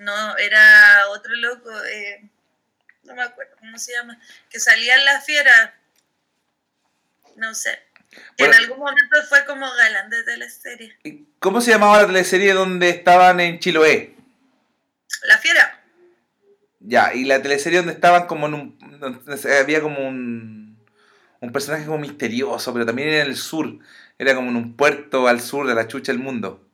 No, era otro loco, eh, no me acuerdo cómo se llama, que salía en la fiera. No sé. Que Bueno. en algún momento fue como galán de teleserie. ¿Y ¿Cómo se llamaba la teleserie donde estaban en Chiloé? La fiera. Ya, y la teleserie donde estaban como en un... donde había como un... Un personaje como misterioso, pero también era en el sur. Era como en un puerto al sur de la chucha del mundo.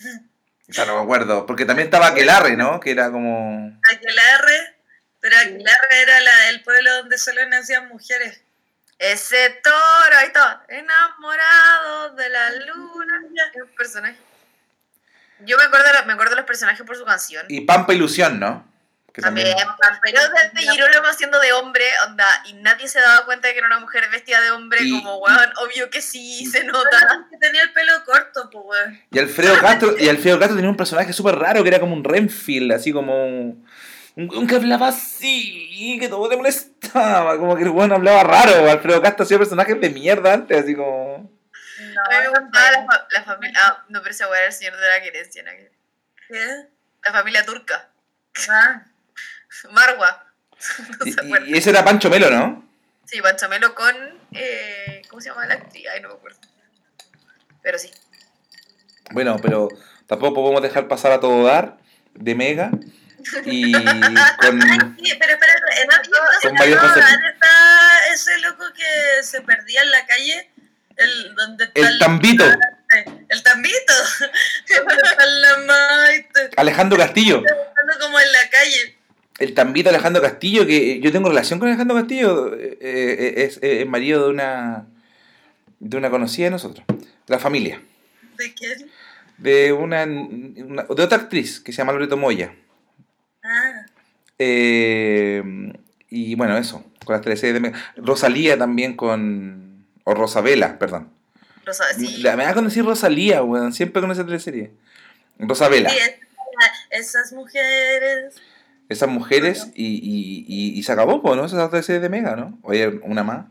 Ya no me acuerdo. Porque también estaba Aquelarre, ¿no? Que era como... Aquelarre, pero Aquelarre era la, el pueblo donde solo nacían mujeres. Ese toro, ahí está, enamorado de la luna. Es un personaje. Yo me acuerdo, me acuerdo de los personajes por su canción. Y Pampa Ilusión, ¿no? Que También, también... pero desde Girolamo haciendo de hombre, onda, y nadie se daba cuenta de que era una mujer vestida de hombre, Y- como, weón, obvio que sí, se nota. Que tenía el pelo corto, pues, weón. Y Alfredo Castro, y Alfredo Castro tenía un personaje súper raro que era como un Renfield, así como un, un, que hablaba así, que todo te molestaba, como que el weón hablaba raro. Alfredo Castro hacía personajes de mierda antes, así como. No, A mí me gustaba la, fa- la familia, ah, no, pero ese weón era el señor de la querencia, ¿no? ¿Qué? la familia turca, Ah, Marwa. No Y, se acuerda. y ese era Pancho Melo, ¿no? Sí, Panchamelo con, eh, ¿cómo se llama la actriz? Ay, no me acuerdo. Pero sí. Bueno, pero tampoco podemos dejar pasar a todo dar de Mega. Y con. sí, pero espera, en María José. está ese loco que se perdía en la calle, el, donde está El Tambito, El tambito. La maite. Alejandro Castillo. Como en la calle. El Tambito Alejandro Castillo, que yo tengo relación con Alejandro Castillo, eh, eh, es, eh, es marido de una. de una conocida de nosotros, la familia. ¿De quién? de una, una- de otra actriz que se llama Loreto Moya. Ah, Eh, y bueno, eso, con las teleseries de. Rosalía también con. O Rosabela, perdón. Rosa, sí. La- me da con decir Rosalía, weón, siempre con esa teleserie. Rosabela. sí, es- esas mujeres. Esas mujeres y, y, y, y se acabó, po, ¿no? Esa teleserie de Mega, ¿no? Oye, una más.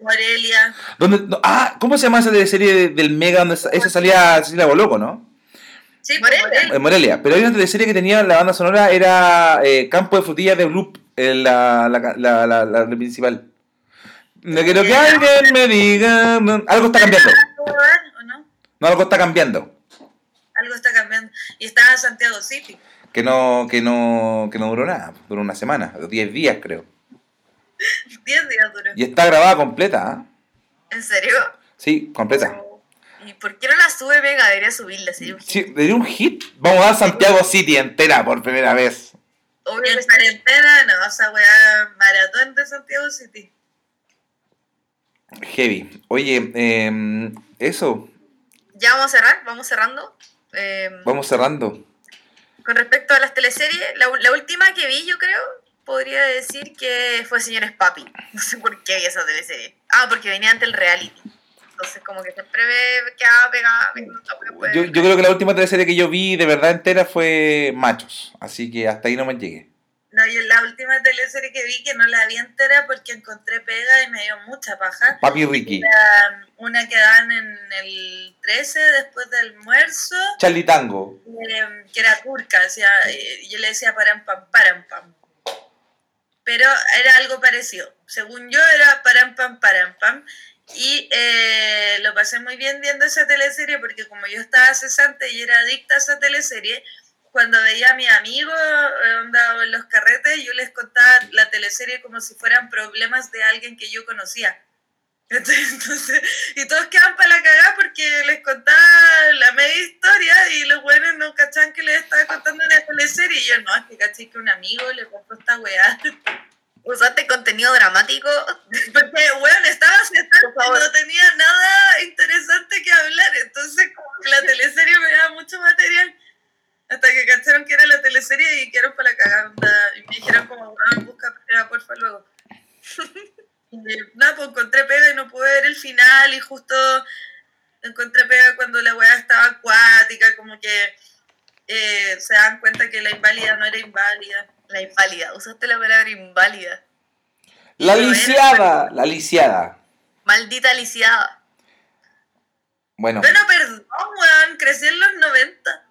Morelia. ¿Dónde, no, ah, ¿cómo se llama esa teleserie de- del Mega donde sa- esa salía Cecilia Boloco, no? Sí, Morelia. En Morelia. Pero hay una teleserie que tenía la banda sonora, era eh, Campo de Frutillas de Loop, eh, la, la, la, la, principal. No quiero que alguien me diga. algo está cambiando. ¿O no? Algo está cambiando. Algo está cambiando. Y estaba Santiago City. Que no, que no, que no duró nada. Duró una semana, 10 días creo. 10 días duró. Y está grabada completa, ¿ah? ¿En serio? Sí, completa. ¿Y por qué no la sube Mega? Debería subirla, sería un hit. Sí, ¿Sería un hit? Vamos a dar Santiago City entera por primera vez. Obvio En cuarentena, no, o sea, weá, maratón de Santiago City. Heavy. Oye, eh, eso. Ya vamos a cerrar, vamos cerrando. Eh, Vamos cerrando. Con respecto a las teleseries, la, la última que vi, yo creo, podría decir que fue Señores Papi. No sé por qué vi esa teleserie. Ah, porque venía ante el reality. Entonces, como que siempre me quedaba pegada. gustaba, pues. Yo, yo creo que la última teleserie que yo vi de verdad entera fue Machos. Así que hasta ahí no me llegué. No, yo la última teleserie que vi que no la vi entera porque encontré pega y me dio mucha paja. Papi Ricky. Era una que dan en el 13 después del almuerzo, Charlie Tango. eh, que era turca, decía, eh, yo le decía param pam, param pam. Pero era algo parecido. Según yo era param pam, param pam. Y eh, lo pasé muy bien viendo esa teleserie porque como yo estaba cesante y era adicta a esa teleserie, cuando veía a mis amigos eh, onda, en los carretes, yo les contaba la teleserie como si fueran problemas de alguien que yo conocía. Entonces, y todos quedan para la cagada porque les contaba la media historia y los buenos no cachaban que les estaba contando una teleserie. Y yo, no, es que caché que un amigo le pasó esta weá. ¿Usaste contenido dramático? Porque, weón, estaba sentada no tenía nada interesante que hablar. Entonces, como que la teleserie me daba mucho material. Hasta que cacharon que era la teleserie y quedaron para la cagada. Y me dijeron como, weón, busca pega, porfa, luego. Nada, pues encontré pega y no pude ver el final y justo encontré pega cuando la weá estaba acuática, como que eh, se dan cuenta que la inválida no era inválida. La inválida. Usaste la palabra inválida. La lisiada, la lisiada. Maldita lisiada. Bueno, Bueno, perdón, weón, crecí en los 90.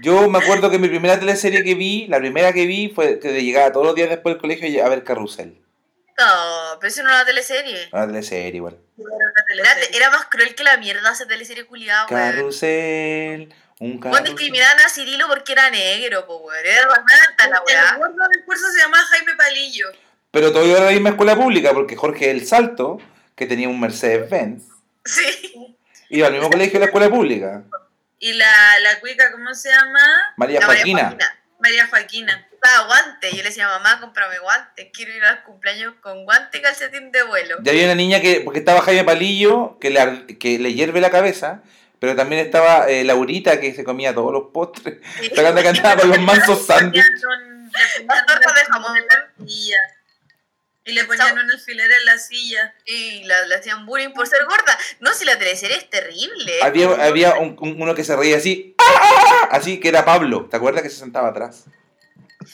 Yo me acuerdo que mi primera teleserie que vi, la primera que vi fue que llegaba todos los días después del colegio a ver Carrusel. No, pero eso no era una teleserie. Una teleserie igual. Era una Era, teleserie. era más cruel que la mierda esa teleserie culiada, weón. Carrusel, un Cuando carrusel. discriminaban a Cirilo porque era negro, po, weón. Era racista la El weá. gordo del curso se llamaba Jaime Palillo. Pero todo iba a la misma escuela pública porque Jorge El Salto, que tenía un Mercedes-Benz, Sí. iba al mismo colegio de la escuela pública. Y la, la cuica, ¿cómo se llama? María La María Joaquina. María Joaquina. Estaba guante. Yo le decía, mamá, cómprame guantes. Quiero ir a los cumpleaños con guante y calcetín de vuelo. Ya había una niña que, porque estaba Jaime Palillo, que le, ar- que le hierve la cabeza, pero también estaba eh, Laurita, que se comía todos los postres. Sí. La cantaba con los mansos sándwiches. Tortas un de jamón. Y le ponían un alfiler en la silla. Y la, hacían bullying por ser gorda. No, si la teleserie es terrible. Había, había un- un- uno que se reía así, ¡ah! así que era Pablo. ¿Te acuerdas que se sentaba atrás?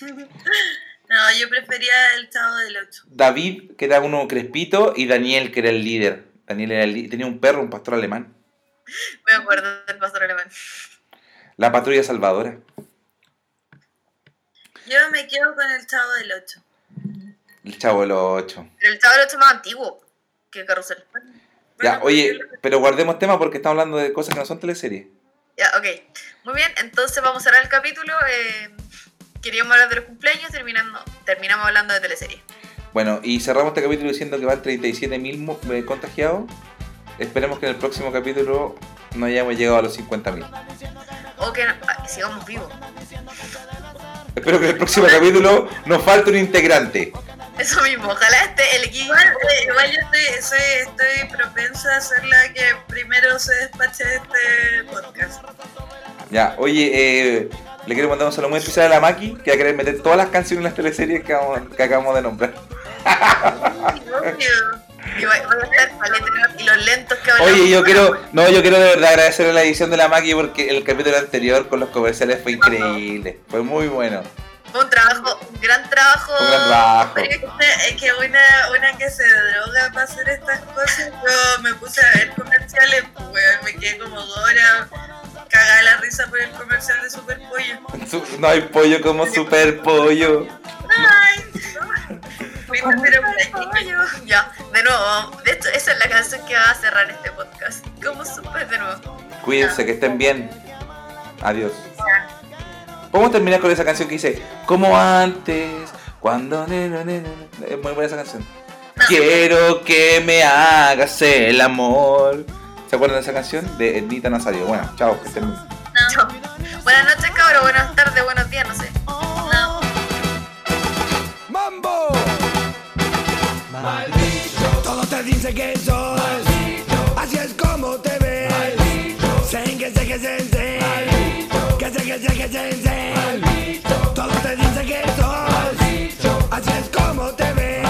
No, yo prefería el Chavo del Ocho. David, que era uno crespito, y Daniel, que era el líder. Daniel era el tenía un perro, un pastor alemán. Me acuerdo del pastor alemán. La patrulla salvadora. Yo me quedo con el Chavo del Ocho. El chavo de los ocho. Pero el chavo del ocho es más antiguo que Carrusel. Ya, oye, pero guardemos tema porque estamos hablando de cosas que no son teleseries. Ya, ok. Muy bien, entonces vamos a cerrar el capítulo. Eh, queríamos hablar de los cumpleaños, terminando, terminamos hablando de teleseries. Bueno, y cerramos este capítulo diciendo que van 37.000 mo- eh, contagiados. Esperemos que en el próximo capítulo no hayamos llegado a los 50.000. O que ah, sigamos vivos. Espero que en el próximo capítulo nos falte un integrante. Eso mismo, ojalá este el equipo. Igual, eh, igual yo estoy, soy- estoy propensa a ser la que primero se despache de este podcast. Ya, oye, eh, le quiero mandar un saludo muy especial a la Maki, que va a querer meter todas las canciones en las teleseries que, vamos- que acabamos de nombrar. Y voy, a y los lentos que. Oye, yo quiero, no, yo quiero de verdad agradecer a la edición de la Maki porque el capítulo anterior con los comerciales fue increíble, fue muy bueno. Fue un trabajo, un gran trabajo. Un gran trabajo. Es que una, una que se droga para hacer estas cosas, yo me puse a ver comerciales, pues, weón, me quedé como dos horas cagada la risa por el comercial de Super Pollo. No hay pollo como super pollo. Ay, Fuiste, pero. Ya, de nuevo, de hecho, esa es la canción que va a cerrar este podcast. Como súper de nuevo. Cuídense, que estén bien. Adiós. Podemos terminar con esa canción que dice Como antes, cuando... ne, ne, ne, ne". Es muy buena esa canción. Quiero que me hagas el amor. ¿Se acuerdan de esa canción? De Ednita Nazario. Bueno, chao, que estén bien. Chao. Buenas noches, cabros. Buenas tardes, buenos días, no sé. No. ¡Mambo! Todo te dice que soy. Así es como te ves. Sen, que sé que se sen. Que sé que sé que se sen. Todo te dice que soy. Así es como te ves.